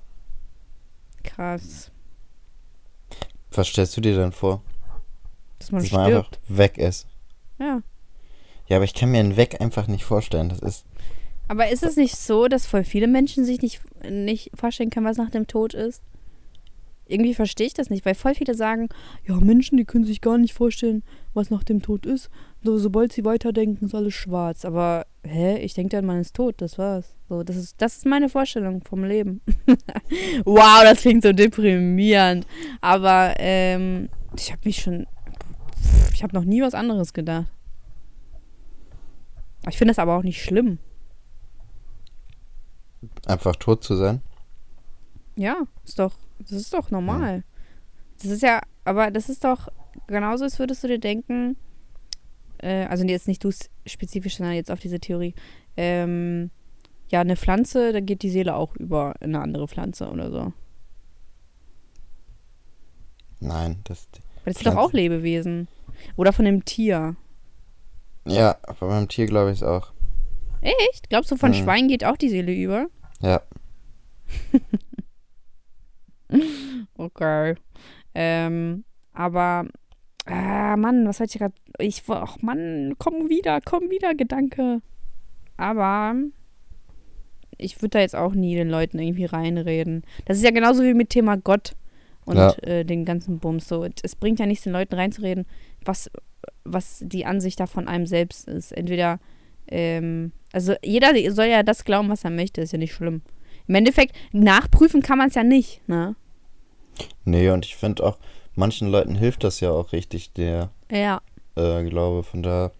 Krass. Was stellst du dir denn vor? Dass man Dass man stirbt. einfach weg ist. Ja. Ja, aber ich kann mir einen Weg einfach nicht vorstellen. Das ist. Aber ist es nicht so, dass voll viele Menschen sich nicht, nicht vorstellen können, was nach dem Tod ist? Irgendwie verstehe ich das nicht, weil voll viele sagen, ja, Menschen, die können sich gar nicht vorstellen, was nach dem Tod ist. So, sobald sie weiterdenken, ist alles schwarz. Aber, hä, ich denke dann, man ist tot, das war's. So, das ist, das ist meine Vorstellung vom Leben. wow, das klingt so deprimierend. Aber, ähm, ich habe mich schon, ich habe noch nie was anderes gedacht. Ich finde das aber auch nicht schlimm. Einfach tot zu sein. Ja, ist doch, das ist doch normal. Das ist ja, aber das ist doch genauso, als würdest du dir denken, äh, also jetzt nicht du spezifisch, sondern jetzt auf diese Theorie, ähm, ja, eine Pflanze, da geht die Seele auch über in eine andere Pflanze oder so. Nein, das. Weil das sind doch Pflanze- auch Lebewesen. Oder von einem Tier. Ja, aber beim Tier glaube ich es auch. Echt? Glaubst du, von Mhm. Schwein geht auch die Seele über? Ja. Okay. Ähm, aber, ah, Mann, was hatte ich gerade? Ich, ach Mann, komm wieder, komm wieder, Gedanke. Aber ich würde da jetzt auch nie den Leuten irgendwie reinreden. Das ist ja genauso wie mit Thema Gott und Ja. äh, den ganzen Bums. So, es bringt ja nichts, den Leuten reinzureden, was, was die Ansicht da von einem selbst ist. Entweder, ähm, also jeder soll ja das glauben, was er möchte, ist ja nicht schlimm. Im Endeffekt, nachprüfen kann man es ja nicht, ne? Nee, und ich finde auch, manchen Leuten hilft das ja auch richtig, der Ja. äh, Glaube. Von da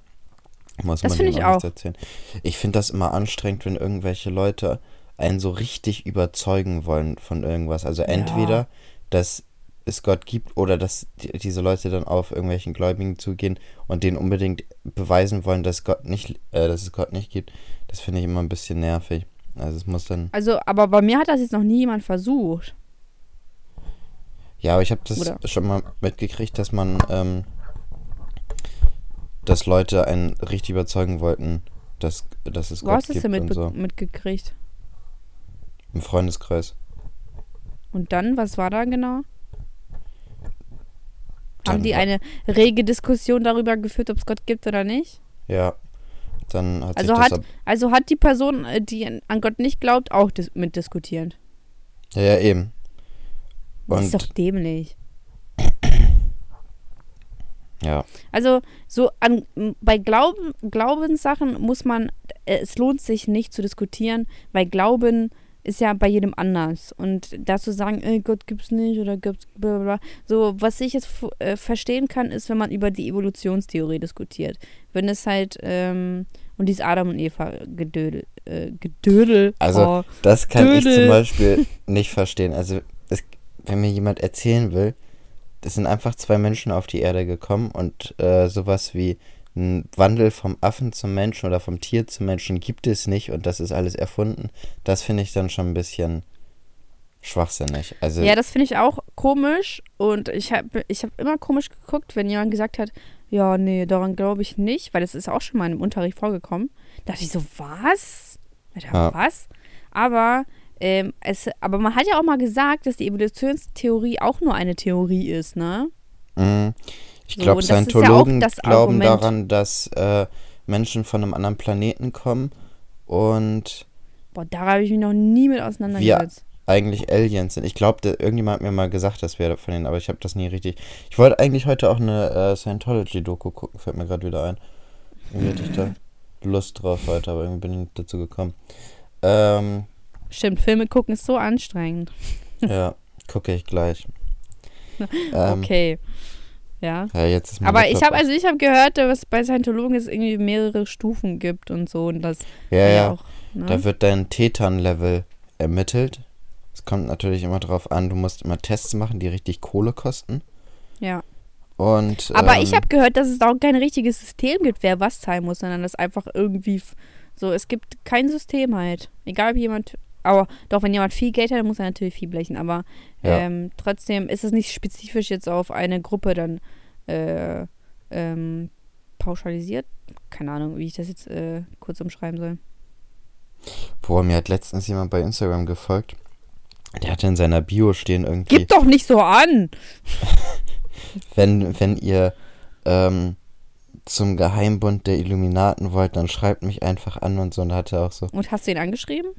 muss Das man finde denen ich nichts auch. erzählen. Ich finde das immer anstrengend, wenn irgendwelche Leute einen so richtig überzeugen wollen von irgendwas. Also entweder, dass es Gott gibt oder dass die, diese Leute dann auf irgendwelchen Gläubigen zugehen und denen unbedingt beweisen wollen, dass Gott nicht, äh, dass es Gott nicht gibt. Das finde ich immer ein bisschen nervig. Also es muss dann. Also, aber bei mir hat das jetzt noch nie jemand versucht. Ja, aber ich habe das Oder? schon mal mitgekriegt, dass man, ähm, dass Leute einen richtig überzeugen wollten, dass, dass es Wo Gott hast du es gibt denn und mit, so. mitgekriegt? Im Freundeskreis. Und dann, was war da genau? Dann Haben die eine rege Diskussion darüber geführt, ob es Gott gibt oder nicht? Ja. Dann hat Also hat- Also hat die Person, äh, die an- Gott nicht glaubt, auch dis mitdiskutiert. ja, ja, eben. Das ist Und doch dämlich. ja, Also so an bei Glauben, Glaubenssachen muss man, äh, es lohnt sich nicht zu diskutieren, weil Glauben ist ja bei jedem anders. Und dazu sagen, ey, Gott gibt's nicht oder gibt's bla bla bla. So, was ich jetzt äh, verstehen kann, ist, wenn man über die Evolutionstheorie diskutiert. Wenn es halt, ähm, und dieses Adam und Eva Gedödel, äh, Gedödel. Also, oh, das kann ich Dödel. zum Beispiel nicht verstehen. Also, es, wenn mir jemand erzählen will, es sind einfach zwei Menschen auf die Erde gekommen und äh, sowas wie ein Wandel vom Affen zum Menschen oder vom Tier zum Menschen gibt es nicht und das ist alles erfunden, das finde ich dann schon ein bisschen schwachsinnig. Also, Ja, das finde ich auch komisch und ich habe ich hab immer komisch geguckt, wenn jemand gesagt hat, ja, nee, daran glaube ich nicht, weil das ist auch schon mal im Unterricht vorgekommen. Da dachte ich so, was? Alter, Ja. was? Aber, ähm, es, aber man hat ja auch mal gesagt, dass die Evolutionstheorie auch nur eine Theorie ist, ne? mh, ich So, glaube, ja auch Scientologen das glauben Argument. daran, dass äh, Menschen von einem anderen Planeten kommen und Boah, da habe ich mich noch nie mit auseinandergesetzt. eigentlich Aliens sind. Ich glaube, irgendjemand hat mir mal gesagt, das wäre von denen, aber ich habe das nie richtig. Ich wollte eigentlich heute auch eine äh, Scientology-Doku gucken, fällt mir gerade wieder ein. Irgendwie hatte ich da Lust drauf heute, aber irgendwie bin ich nicht dazu gekommen. Ähm, Stimmt, Filme gucken ist so anstrengend. ja, gucke ich gleich. Ähm, okay. Ja. Ja, jetzt ist Aber ich habe also ich habe gehört, dass es bei Scientologen es irgendwie mehrere Stufen gibt und so und das Ja, ja. auch. Ne? Da wird dein Tetan-Level ermittelt. Es kommt natürlich immer drauf an, du musst immer Tests machen, die richtig Kohle kosten. ja. Und, Aber ähm, ich habe gehört, dass es auch kein richtiges System gibt, wer was zahlen muss, sondern das einfach irgendwie so, es gibt kein System halt. Egal ob jemand, aber doch, wenn jemand viel Geld hat, dann muss er natürlich viel blechen, aber Ja. ähm, trotzdem ist es nicht spezifisch jetzt auf eine Gruppe dann äh, ähm, pauschalisiert. Keine Ahnung, wie ich das jetzt äh, kurz umschreiben soll. Boah, mir hat letztens jemand bei Instagram gefolgt. Der hatte in seiner Bio stehen irgendwie. Gib doch nicht so an! wenn, wenn ihr ähm, zum Geheimbund der Illuminaten wollt, dann schreibt mich einfach an und so. Und da hat er auch so, Und hast du ihn angeschrieben?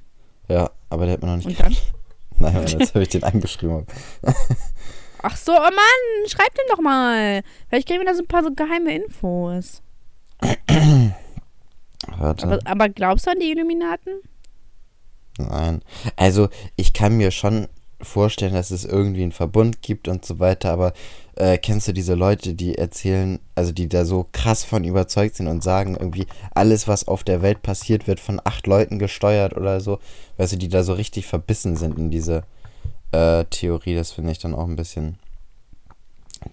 Ja, aber der hat mir noch nicht Und dann? Nein, Mann, jetzt habe ich den angeschrieben. Ach so, oh Mann, schreib den doch mal. Vielleicht kriegen wir da so ein paar so geheime Infos. Warte. Aber, aber glaubst du an die Illuminaten? Nein. Also, ich kann mir schon vorstellen, dass es irgendwie einen Verbund gibt und so weiter, aber äh, kennst du diese Leute, die erzählen, also die da so krass von überzeugt sind und sagen, irgendwie alles, was auf der Welt passiert, wird von acht Leuten gesteuert oder so, weißt du, die da so richtig verbissen sind in diese äh, Theorie, das finde ich dann auch ein bisschen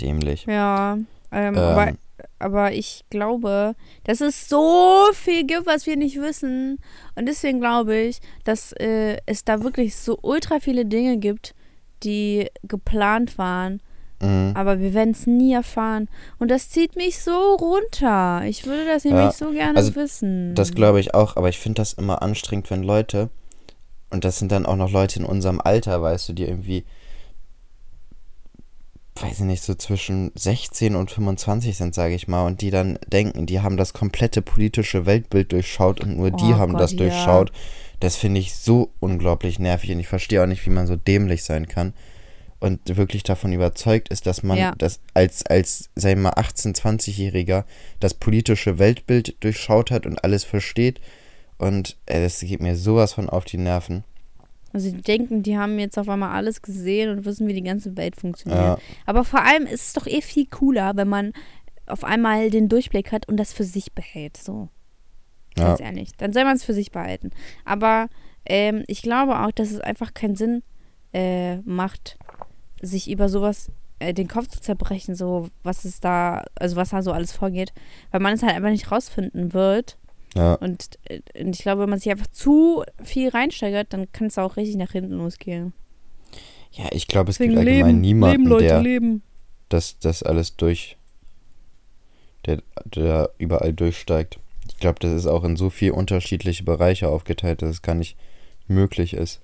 dämlich. Ja, ähm, Ähm. aber, aber ich glaube, dass es so viel gibt, was wir nicht wissen. Und deswegen glaube ich, dass äh, es da wirklich so ultra viele Dinge gibt, die geplant waren. Mhm. Aber wir werden es nie erfahren. Und das zieht mich so runter. Ich würde das nämlich Ja, so gerne also wissen. Das glaube ich auch, aber ich finde das immer anstrengend, wenn Leute, und das sind dann auch noch Leute in unserem Alter, weißt du, die irgendwie, weiß ich nicht, so zwischen 16 und 25 sind, sage ich mal, und die dann denken, die haben das komplette politische Weltbild durchschaut und nur die Oh haben Gott, das ja. durchschaut. Das finde ich so unglaublich nervig und ich verstehe auch nicht, wie man so dämlich sein kann und wirklich davon überzeugt ist, dass man Ja. das als, als, sag ich mal, 18-, 20-Jähriger das politische Weltbild durchschaut hat und alles versteht. Und ey, das geht mir sowas von auf die Nerven. Also die denken, die haben jetzt auf einmal alles gesehen und wissen, wie die ganze Welt funktioniert. Ja. Aber vor allem ist es doch eh viel cooler, wenn man auf einmal den Durchblick hat und das für sich behält. So, Ja. ganz ehrlich. Dann soll man es für sich behalten. Aber ähm, ich glaube auch, dass es einfach keinen Sinn äh, macht, sich über sowas äh, den Kopf zu zerbrechen, so was es da, also was da so alles vorgeht, weil man es halt einfach nicht rausfinden wird. Ja. Und, äh, und ich glaube, wenn man sich einfach zu viel reinsteigert, dann kann es auch richtig nach hinten losgehen. ja, ich glaube, es gibt Deswegen allgemein leben, niemanden, leben, Leute, der leben. das, das alles durch, der, der überall durchsteigt. Ich glaube, das ist auch in so viele unterschiedliche Bereiche aufgeteilt, dass es gar nicht möglich ist,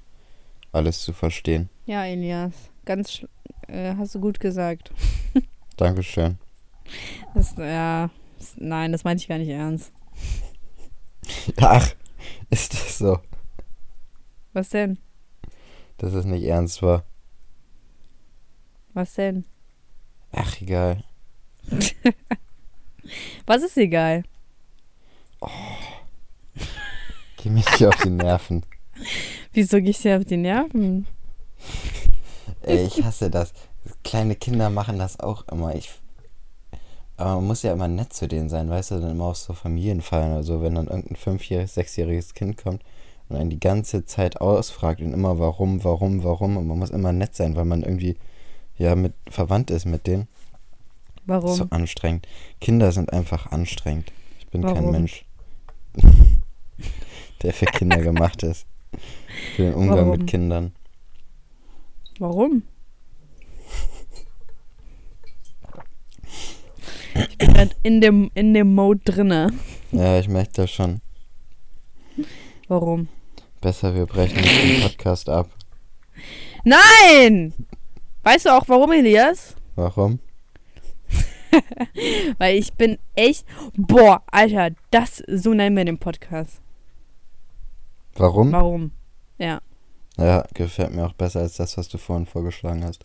alles zu verstehen. Ja, Elias, ganz äh, hast du gut gesagt. Dankeschön. Das, ja, das, nein, das meinte ich gar nicht ernst. Ach, ist das so, Was denn? dass es nicht ernst war? Was denn? Ach, egal. Was ist egal? Geh mir nicht auf die Nerven. Wieso gehst du dir auf die Nerven? Ich hasse das. Kleine Kinder machen das auch immer. Ich, aber man muss ja immer nett zu denen sein, weißt du, dann immer auf so Familienfeiern oder so, wenn dann irgendein fünfjähriges, sechsjähriges Kind kommt und einen die ganze Zeit ausfragt und immer warum, warum, warum und man muss immer nett sein, weil man irgendwie ja mit verwandt ist mit denen. Warum? So anstrengend. Kinder sind einfach anstrengend. Ich bin kein Warum? Mensch, der für Kinder gemacht ist. Für den Umgang Warum? mit Kindern. Warum? Ich bin grad in dem, in dem Mode drinne. Ja, ich merke das schon. Warum? Besser, wir brechen den Podcast ab. Nein! Weißt du auch warum, Elias? Warum? Weil ich bin echt. Boah, Alter, das so nennen wir den Podcast. Warum? Warum? Ja. Ja, gefällt mir auch besser als das, was du vorhin vorgeschlagen hast.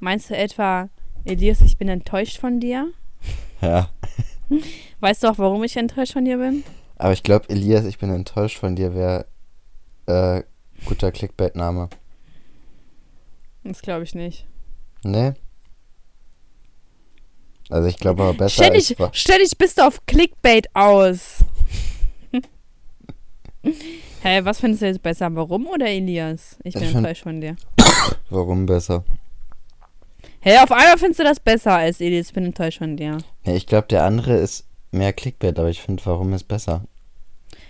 Meinst du etwa, Elias, ich bin enttäuscht von dir? Ja. Weißt du auch, warum ich enttäuscht von dir bin? Aber ich glaube, Elias, ich bin enttäuscht von dir, wäre äh, guter Clickbait-Name. Das glaube ich nicht. Ne? Also ich glaube aber besser Ständig, als... ständig bist du auf Clickbait aus. Hä, was findest du jetzt besser? Warum oder Elias? Ich bin Ich enttäuscht von dir. Warum besser? Hä, auf einmal findest du das besser als Elias. Ich bin enttäuscht von dir. Ja, ich glaube, der andere ist mehr Clickbait, aber ich finde, warum ist besser?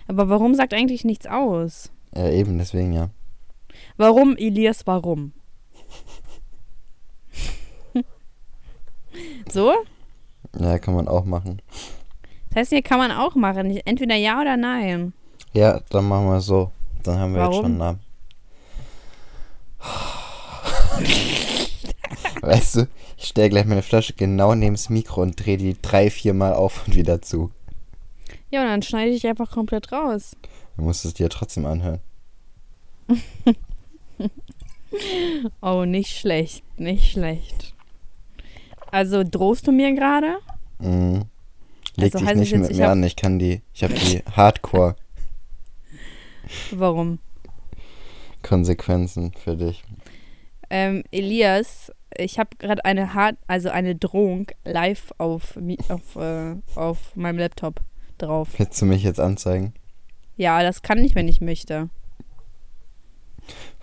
Aber warum sagt eigentlich nichts aus? Ja, eben, deswegen ja. Warum, Elias, warum? so? Ja, kann man auch machen. Das heißt, hier kann man auch machen. Entweder ja oder nein. Ja, dann machen wir so. Dann haben wir jetzt Warum? schon einen Namen. Weißt du, ich stelle gleich meine Flasche genau neben das Mikro und drehe die drei, vier Mal auf und wieder zu. Ja, und dann schneide ich einfach komplett raus. Du musst es dir trotzdem anhören. Oh, nicht schlecht, nicht schlecht. Also drohst du mir gerade? Mhm. Leg Also dich nicht jetzt, mit mir an, ich kann die, ich habe die Hardcore-Konsequenzen Warum? für dich. Ähm, Elias, ich habe gerade eine hart, also eine Drohung live auf, auf, äh, auf meinem Laptop drauf. Willst du mich jetzt anzeigen? Ja, das kann ich, wenn ich möchte.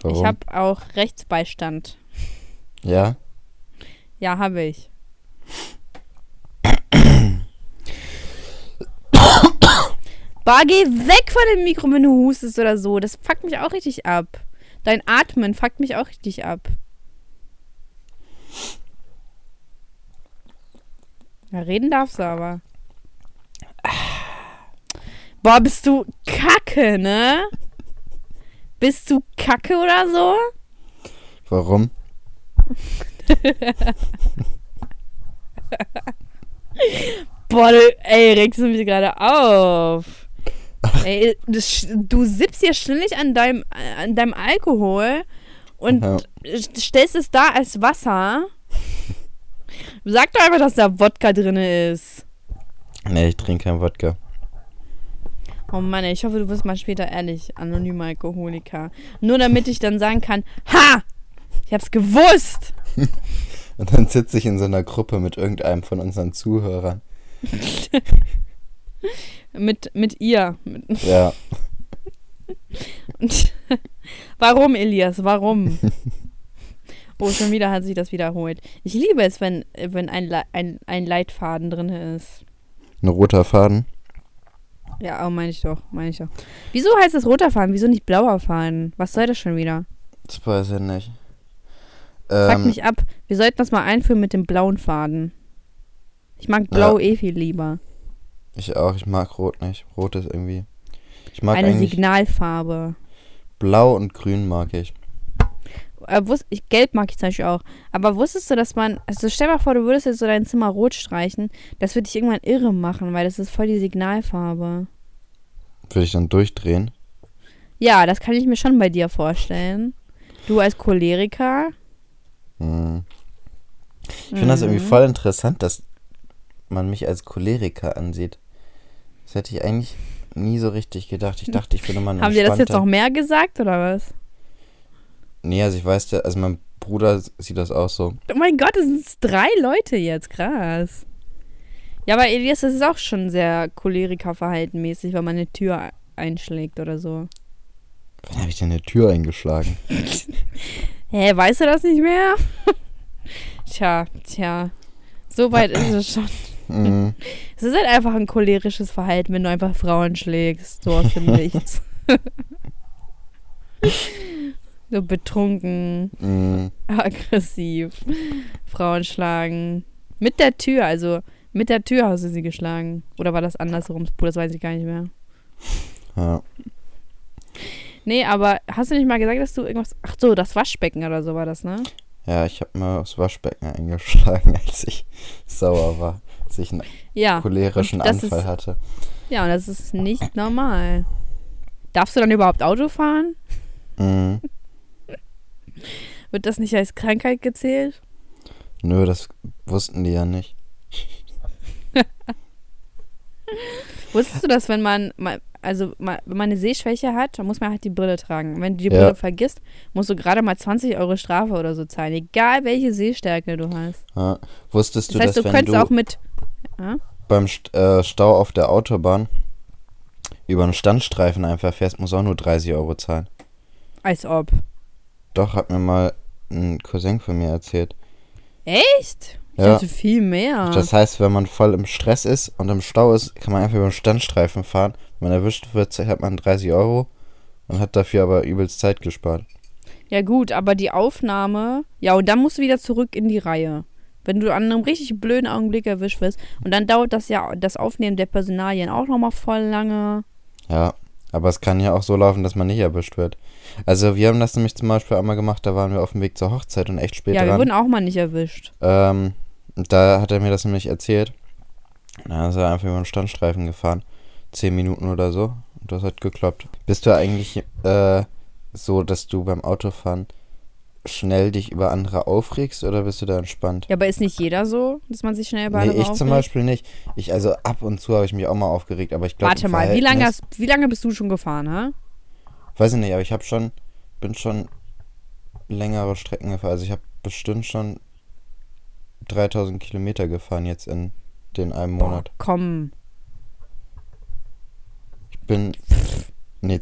Warum? Ich habe auch Rechtsbeistand. ja? Ja, habe ich. Bah, geh weg von dem Mikro, wenn du hustest oder so. Das fuckt mich auch richtig ab. Dein Atmen fuckt mich auch richtig ab. Ja, reden darfst du aber. Boah, bist du kacke, ne? Bist du kacke oder so? Warum? Boah, du, ey, regst du mich gerade auf. ey, du, sch- du sippst hier ständig an deinem, an deinem Alkohol und Ja. stellst es da als Wasser. Sag doch einfach, dass da Wodka drin ist. Nee, ich trinke keinen Wodka. Oh Mann, ich hoffe, du wirst mal später ehrlich, anonymer Alkoholiker. Nur damit ich dann sagen kann, ha! Ich hab's gewusst! Und dann sitze ich in so einer Gruppe mit irgendeinem von unseren Zuhörern. Mit, mit ihr. Ja, Warum, Elias? Warum? Oh, schon wieder hat sich das wiederholt. Ich liebe es, wenn, wenn ein, Le- ein, ein Leitfaden drin ist. ein roter Faden. Ja, oh, meine ich doch, meine ich doch. Wieso heißt es roter Faden? Wieso nicht blauer Faden? Was soll das schon wieder? Das weiß ich nicht. Fuck Ähm, mich ab. Wir sollten das mal einführen mit dem blauen Faden. Ich mag blau eh viel lieber. Ich auch, ich mag rot nicht. Rot ist irgendwie. Ich mag Eine eigentlich Signalfarbe. blau und grün mag ich. Äh, wus- ich, gelb mag ich zum Beispiel auch. Aber wusstest du, dass man. Also stell dir mal vor, du würdest jetzt so dein Zimmer rot streichen. Das würde dich irgendwann irre machen, weil das ist voll die Signalfarbe. Würde ich dann durchdrehen? Ja, das kann ich mir schon bei dir vorstellen. Du als Choleriker. Hm. Ich finde das irgendwie Mhm. voll interessant, dass man mich als Choleriker ansieht. Das hätte ich eigentlich nie so richtig gedacht. Ich dachte, ich bin immer ein Haben dir das jetzt noch mehr gesagt oder was? Nee, also ich weiß ja, also mein Bruder sieht das auch so. Oh mein Gott, es sind drei Leute jetzt. Krass. Ja, aber Elias, das ist auch schon sehr Choleriker-verhaltenmäßig, wenn man eine Tür einschlägt oder so. Wann habe ich denn eine Tür eingeschlagen? Hä, weißt du das nicht mehr? tja, tja. So weit ist es schon. Mhm. Es ist halt einfach ein cholerisches Verhalten, wenn du einfach Frauen schlägst, so aus dem Nichts. so betrunken, Mhm. aggressiv, Frauen schlagen. Mit der Tür, also mit der Tür hast du sie geschlagen. Oder war das andersrum? Das weiß ich gar nicht mehr. Ja. Nee, aber hast du nicht mal gesagt, dass du irgendwas. Ach so, das Waschbecken oder so war das, ne? ja, ich habe mal aufs Waschbecken eingeschlagen, als ich sauer war. Als ich einen Ja. cholerischen Anfall ist- hatte. Ja, und das ist nicht normal. Darfst du dann überhaupt Auto fahren? Mhm. Wird das nicht als Krankheit gezählt? Nö, das wussten die ja nicht. Wusstest du, dass wenn man, also wenn man eine Sehschwäche hat, dann muss man halt die Brille tragen. Wenn du die Ja. Brille vergisst, musst du gerade mal 20 Euro Strafe oder so zahlen, egal welche Sehstärke du hast. Ja. Wusstest Das du, heißt, du dass wenn könntest du auch mit. beim St äh, Stau auf der Autobahn über einen Standstreifen einfach fährst, musst du auch nur 30 Euro zahlen. Als ob. Doch, hat mir mal ein Cousin von mir erzählt. Echt? Ich Ja. viel mehr. Das heißt, wenn man voll im Stress ist und im Stau ist, kann man einfach über den Standstreifen fahren. Wenn man erwischt wird, hat man 30 Euro und hat dafür aber übelst Zeit gespart. Ja, gut, aber die Aufnahme. Ja, und dann musst du wieder zurück in die Reihe. Wenn du an einem richtig blöden Augenblick erwischt wirst. Und dann dauert das ja das Aufnehmen der Personalien auch nochmal voll lange. Ja, Aber es kann ja auch so laufen, dass man nicht erwischt wird. Also wir haben das nämlich zum Beispiel einmal gemacht, da waren wir auf dem Weg zur Hochzeit und echt spät Ja, wir dran. wurden auch mal nicht erwischt. Ähm, und da hat er mir das nämlich erzählt. Da ist er einfach über den Standstreifen gefahren. Zehn Minuten oder so. Und das hat geklappt. Bist du eigentlich äh, so, dass du beim Autofahren schnell dich über andere aufregst oder bist du da entspannt? Ja, aber ist nicht jeder so, dass man sich schnell bei nee, anderen ich zum aufregt? Beispiel nicht. Ich, also ab und zu habe ich mich auch mal aufgeregt, aber ich glaube. Warte mal, wie lange, hast, wie lange bist du schon gefahren, ha? Weiß ich nicht, aber ich habe schon, bin schon längere Strecken gefahren. Also ich habe bestimmt schon 3000 Kilometer gefahren jetzt in den einem Monat. Komm. Ich bin, nee,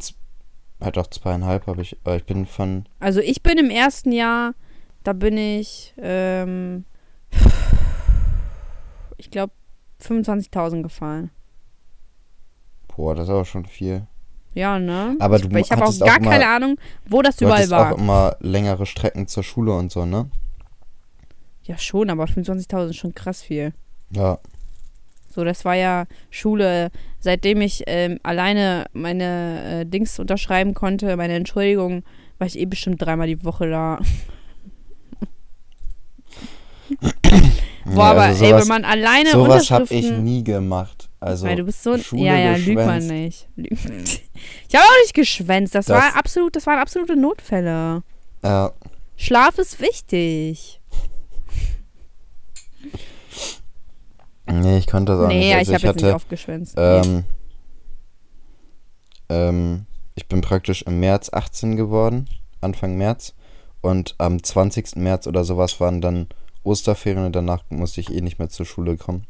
halt auch zweieinhalb habe ich, aber ich bin von, Also ich bin im ersten Jahr, da bin ich, ähm, ich glaube, 25.000 gefahren. boah, das ist aber schon viel. Ja, ne? Aber du ich ich habe auch hattest auch gar immer- keine Ahnung, wo das überall war. auch immer längere Strecken zur Schule und so, ne? Ja, schon, aber 25.000 ist schon krass viel. Ja. So, das war ja Schule, seitdem ich ähm, alleine meine äh, Dings unterschreiben konnte, meine Entschuldigung, war ich eh bestimmt dreimal die Woche da. Boah, ja, aber also ey, sowas, wenn man alleine sowas habe ich nie gemacht. Also, Weil du bist so ein. Schule ja, ja, lüg mal geschwänzt. nicht. Lüg- Ich habe auch nicht geschwänzt. Das, Das- war absolut, das waren absolute Notfälle. ja, Schlaf ist wichtig. Nee, ich konnte das auch nee, nicht. ja, Also ich habe jetzt nicht oft geschwänzt. nee. Ähm, ähm, ich bin praktisch im März 18 geworden, Anfang März. Und am 20. März oder sowas waren dann Osterferien und danach musste ich eh nicht mehr zur Schule kommen.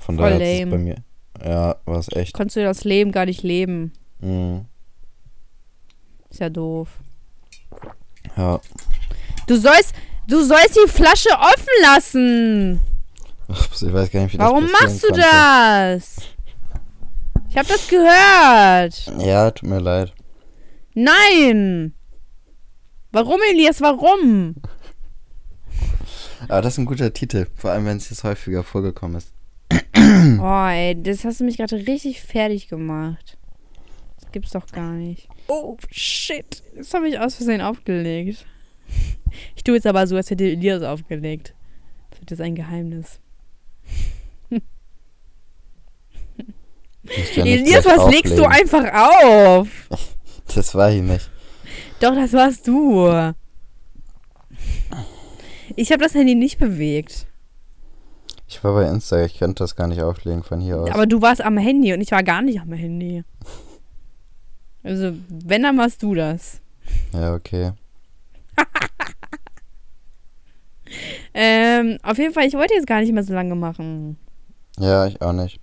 Von Voll daher hat es lame. bei mir. Ja, war es echt. Konntest du das Leben gar nicht leben. Mhm. Ist ja doof. Ja. Du sollst, du sollst die Flasche offen lassen. Ups, ich weiß gar nicht, wie das Warum passieren machst du konnte. das? Ich habe das gehört. Ja, tut mir leid. Nein. Warum, Elias? Warum? Aber das ist ein guter Titel, vor allem wenn es jetzt häufiger vorgekommen ist. Oh, ey, das hast du mich gerade richtig fertig gemacht. Das gibt's doch gar nicht. Oh, shit. Das habe ich aus Versehen aufgelegt. Ich tue jetzt aber so, als hätte Elias aufgelegt. Das wird jetzt ein Geheimnis. Ja Elias, was legst du auflegen. einfach auf? Das war ich nicht. Doch, das warst du. Ich habe das Handy nicht bewegt. Ich war bei Insta, ich könnte das gar nicht auflegen von hier aus. Aber du warst am Handy und ich war gar nicht am Handy. Also, wenn, dann warst du das. ja, okay. Ähm, auf jeden Fall, ich wollte jetzt gar nicht mehr so lange machen. Ja, ich auch nicht.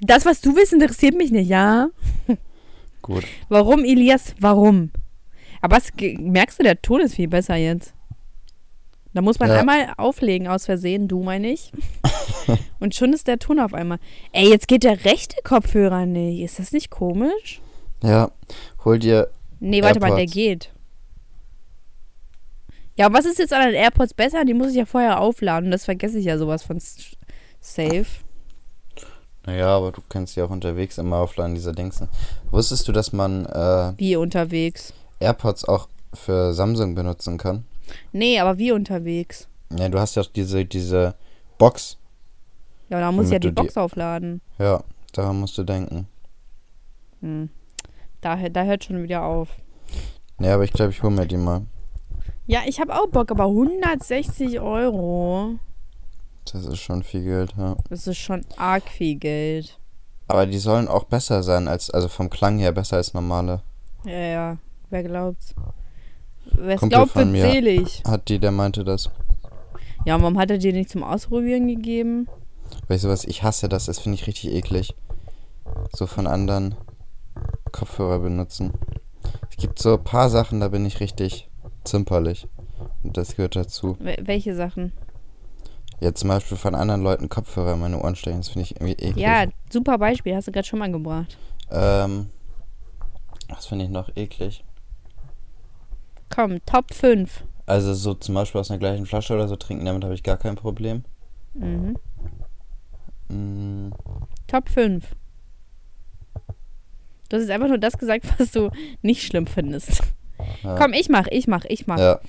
Das, was du willst, interessiert mich nicht, ja? Gut. Warum, Elias? Warum? Aber was, ge- merkst du, der Ton ist viel besser jetzt. Da muss man Ja. einmal auflegen, aus Versehen, du meine ich. Und schon ist der Ton auf einmal. Ey, jetzt geht der rechte Kopfhörer nicht. Ist das nicht komisch? Ja, hol dir. Nee, warte mal, der AirPods. geht. Ja, was ist jetzt an den AirPods besser? Die muss ich ja vorher aufladen. Das vergesse ich ja sowas von safe. Naja, aber du kannst ja auch unterwegs immer aufladen, dieser Dings. Wusstest du, dass man äh, Wie unterwegs? AirPods auch für Samsung benutzen kann? Nee, aber wie unterwegs? Ja, du hast ja auch diese, diese Box. Ja, da muss ich ja die du die- Box aufladen. Ja, daran musst du denken. Hm. Da, da hört schon wieder auf. Ja, aber ich glaube, ich hole mir die mal. Ja, ich habe auch Bock, aber 160 Euro, Das ist schon viel Geld, ja. das ist schon arg viel Geld. Aber die sollen auch besser sein als, also vom Klang her besser als normale. Ja, ja, wer glaubt's? Wer glaubt, wird selig. Hat die, der meinte das. Ja, warum hat er dir nicht zum Ausprobieren gegeben? Weißt du was, ich hasse das, das finde ich richtig eklig. So von anderen Kopfhörer benutzen. Es gibt so ein paar Sachen, da bin ich richtig zimperlich. Und das gehört dazu. Wel- welche Sachen? Ja, zum Beispiel von anderen Leuten Kopfhörer in meine Ohren stecken, das finde ich irgendwie eklig. Ja, super Beispiel, hast du gerade schon mal gebracht. Ähm, was finde ich noch eklig? Komm, Top 5. Also so zum Beispiel aus einer gleichen Flasche oder so trinken, damit habe ich gar kein Problem. Mhm. Mm, Top 5. Du hast jetzt einfach nur das gesagt, was du nicht schlimm findest. Ja. Komm, ich mach, ich mach, ich mach. Ja,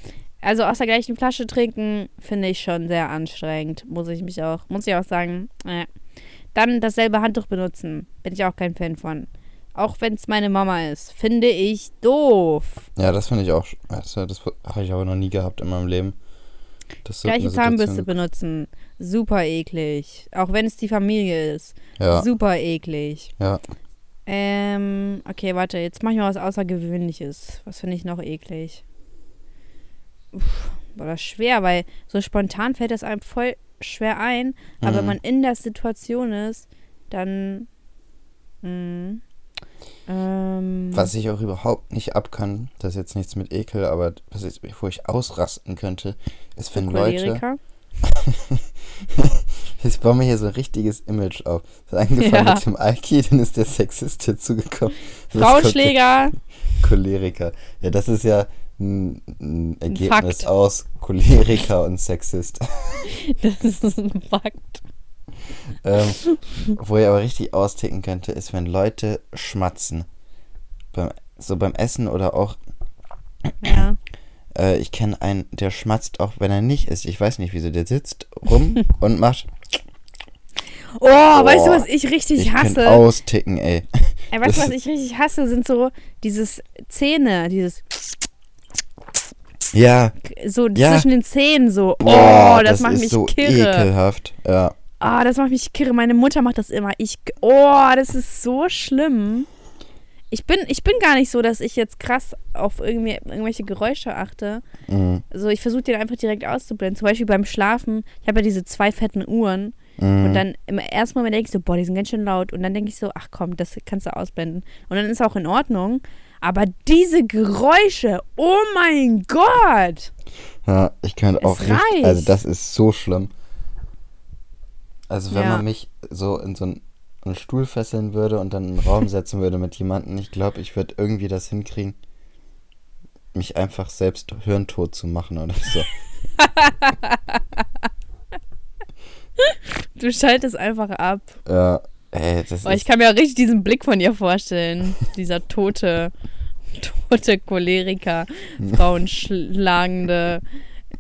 Also aus der gleichen Flasche trinken finde ich schon sehr anstrengend. Muss ich mich auch, muss ich auch sagen. Äh. Dann dasselbe Handtuch benutzen. Bin ich auch kein Fan von. Auch wenn es meine Mama ist. Finde ich doof. ja, das finde ich auch. Das, das habe ich aber noch nie gehabt in meinem Leben. Das Gleiche Zahnbürste benutzen. Super eklig. Auch wenn es die Familie ist. Ja, Super eklig. ja. Ähm, okay, warte, jetzt mach ich mal was Außergewöhnliches. Was finde ich noch eklig? Uff, war das schwer, weil so spontan fällt das einem voll schwer ein. Aber wenn Mhm. man in der Situation ist, dann. Mh, ähm, Was ich auch überhaupt nicht abkann, das ist jetzt nichts mit Ekel, aber was ich, wo ich ausrasten könnte, ist, wenn Leute. Choleriker? Ich baue mir hier so ein richtiges Image auf. Das hat angefangen Ja. mit dem Alki, dann ist der Sexist. Jetzt kommt Frauenschläger. Choleriker. Ja, das ist ja ein, ein Ergebnis Fakt. aus Choleriker und Sexist. Das ist ein Fakt. ähm, wo ich aber richtig austicken könnte, ist, wenn Leute schmatzen. Beim, so beim Essen oder auch, Ja. Äh, ich kenne einen, der schmatzt auch, wenn er nicht isst. Ich weiß nicht wieso, der sitzt rum und macht. Oh, weißt du, Boah, was ich richtig Ich hasse? austicken, ey. Ey, weißt du, das- was ich richtig hasse? Sind so dieses Zähne, dieses Ja, so Ja. zwischen den Zähnen so. Oh, Boah, das, macht ist mich so kirre. ekelhaft. Ja. Ah, das macht mich kirre. Meine Mutter macht das immer. Ich, oh, das ist so schlimm. Ich bin, ich bin gar nicht so, dass ich jetzt krass auf irgendwie, irgendwelche Geräusche achte. Mhm. Also ich versuche den einfach direkt auszublenden. Zum Beispiel beim Schlafen. Ich habe ja diese zwei fetten Uhren. Mhm. Und dann im ersten Moment denke ich so, boah, die sind ganz schön laut. Und dann denke ich so, ach komm, das kannst du ausblenden. Und dann ist auch in Ordnung. Aber diese Geräusche, oh mein Gott. Ja, ich könnte Es auch reicht. also das ist so schlimm. Also wenn Ja. man mich so in so einen, einen Stuhl fesseln würde und dann in einen Raum setzen würde mit jemandem, ich glaube, ich würde irgendwie das hinkriegen, mich einfach selbst hirntot zu machen oder so. Du schaltest einfach ab. Ja, ey, das Oh, ich ist, kann mir auch richtig diesen Blick von ihr vorstellen. Dieser tote, tote Choleriker, frauenschlagende,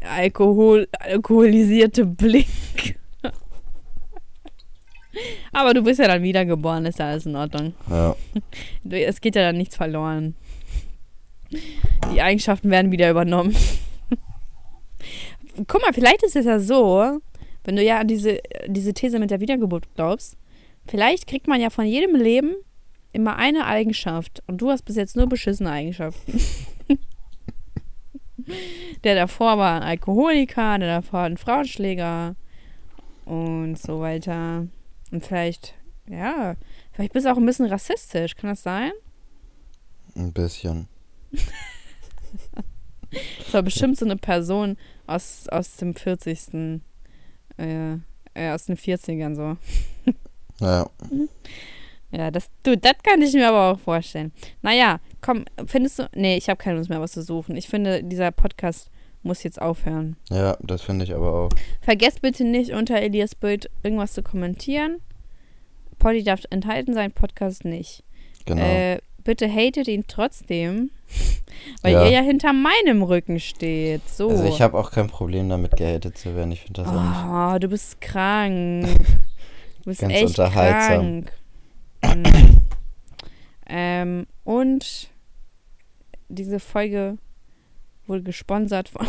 Alkohol, alkoholisierte Blick. Aber du bist ja dann wiedergeboren, ist ja alles in Ordnung. ja, es geht ja dann nichts verloren. Die Eigenschaften werden wieder übernommen. Guck mal, vielleicht ist es ja so, wenn du ja an diese, diese These mit der Wiedergeburt glaubst, vielleicht kriegt man ja von jedem Leben immer eine Eigenschaft. Und du hast bis jetzt nur beschissene Eigenschaften. der davor war ein Alkoholiker, der davor ein Frauenschläger und so weiter. Und vielleicht, ja, vielleicht bist du auch ein bisschen rassistisch. Kann das sein? ein bisschen. Das war bestimmt so eine Person aus, aus dem 40. Äh, äh, aus den 40ern so. Ja, Ja, das, du, das kann ich mir aber auch vorstellen. Naja, komm, findest du. Nee, ich habe keine Lust mehr, was zu suchen. Ich finde, dieser Podcast muss jetzt aufhören. ja, das finde ich aber auch. Vergesst bitte nicht, unter Elias Bild irgendwas zu kommentieren. Poddy darf enthalten sein, Podcast nicht. Genau. Äh, bitte hatet ihn trotzdem, weil Ja. ihr ja hinter meinem Rücken steht. So. Also ich habe auch kein Problem damit, gehatet zu werden. Ich finde das auch nicht. Oh, du bist krank. Du bist Ganz echt unterhaltsam. krank. Mhm. ähm, und diese Folge wurde gesponsert von.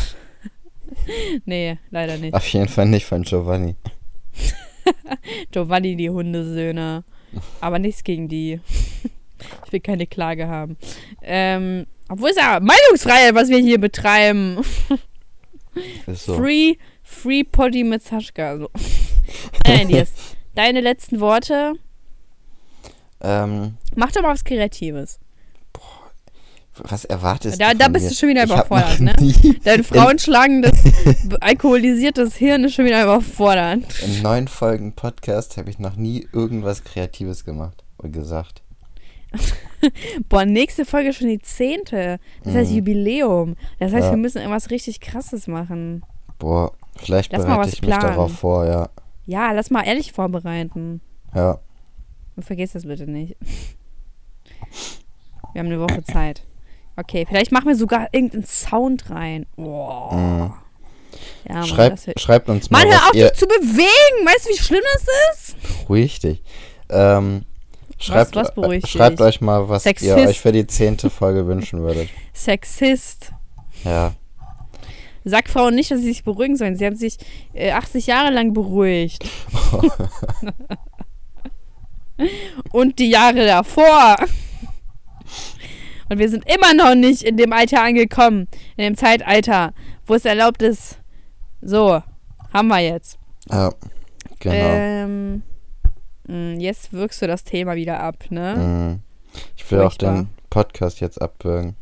nee, leider nicht. Auf jeden Fall nicht von Giovanni. Giovanni, die Hundesöhne. Aber nichts gegen die. ich will keine Klage haben. Ähm, obwohl es ja Meinungsfreiheit, was wir hier betreiben. So. Free, free Potty mit Saschka. So. Elias, deine letzten Worte. Ähm, Mach doch mal was Kreatives. Was erwartest Da- du da bist mir? du schon wieder Ich überfordert, ne? Dein frauenschlagendes, alkoholisiertes Hirn ist schon wieder überfordernd. In neun Folgen Podcast habe ich noch nie irgendwas Kreatives gemacht oder gesagt. Boah, nächste Folge ist schon die zehnte. Das heißt Mhm. Jubiläum. Das heißt, Ja. wir müssen irgendwas richtig krasses machen. Boah, vielleicht Lass mal bereite was ich mich planen. darauf vor, ja. Ja, lass mal ehrlich vorbereiten. Ja, Und vergiss das bitte nicht. Wir haben eine Woche Zeit. Okay, vielleicht machen wir sogar irgendeinen Sound rein. Boah. Mhm. Ja, Mann, Schreibt, das wird- schreibt uns mal, Mann, hör was auf, ihr... dich zu bewegen. Weißt du, wie schlimm das ist? Ruhig dich. Ähm, schreibt, was beruhigt äh, schreibt euch mal, was Sexist. ihr euch für die zehnte Folge wünschen würdet. Sexist. Ja. Sag Frauen nicht, dass sie sich beruhigen sollen. Sie haben sich äh, 80 Jahre lang beruhigt. Und die Jahre davor. Und wir sind immer noch nicht in dem Alter angekommen, in dem Zeitalter, wo es erlaubt ist. So, haben wir jetzt. Ja, genau. Ähm, mh, jetzt wirkst du das Thema wieder ab, ne? Mhm. Ich will auch Furchtbar. den Podcast jetzt abwürgen.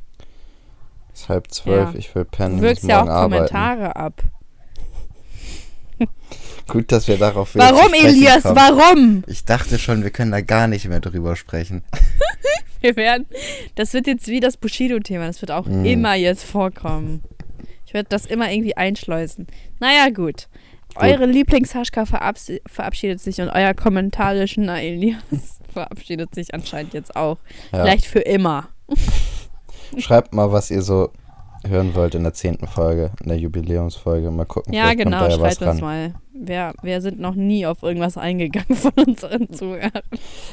Es ist halb zwölf, Ja. ich will pennen, Du wirkst ja auch morgen arbeiten. Kommentare ab. Gut, dass wir darauf Warum, Elias? kommen. Warum? Ich dachte schon, wir können da gar nicht mehr drüber sprechen. Wir werden, das wird jetzt wie das Bushido-Thema, das wird auch Mhm. immer jetzt vorkommen. Ich werde das immer irgendwie einschleusen. Naja, gut. Eure Lieblingshaschka verabs verabschiedet sich und euer kommentarischen Elias verabschiedet sich anscheinend jetzt auch. Ja. Vielleicht für immer. Schreibt mal, was ihr so hören wollt in der zehnten Folge, in der Jubiläumsfolge. Mal gucken, Ja, genau, kommt da ja was schreibt uns mal. Wer, wer sind noch nie auf irgendwas eingegangen von unseren Zuhörern?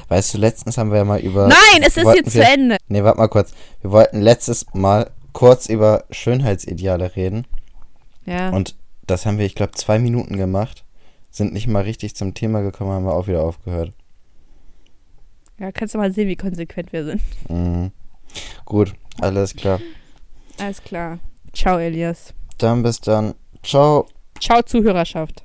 Weißt du, letztens haben wir ja mal über... Nein, es ist jetzt wir- zu Ende. Nee, warte mal kurz. Wir wollten letztes Mal kurz über Schönheitsideale reden. Ja. Und das haben wir, ich glaube, zwei Minuten gemacht. Sind nicht mal richtig zum Thema gekommen, haben wir auch wieder aufgehört. ja, kannst du mal sehen, wie konsequent wir sind. Mhm. Gut, alles klar. Alles klar. Ciao, Elias. Dann bis dann. Ciao. Ciao, Zuhörerschaft.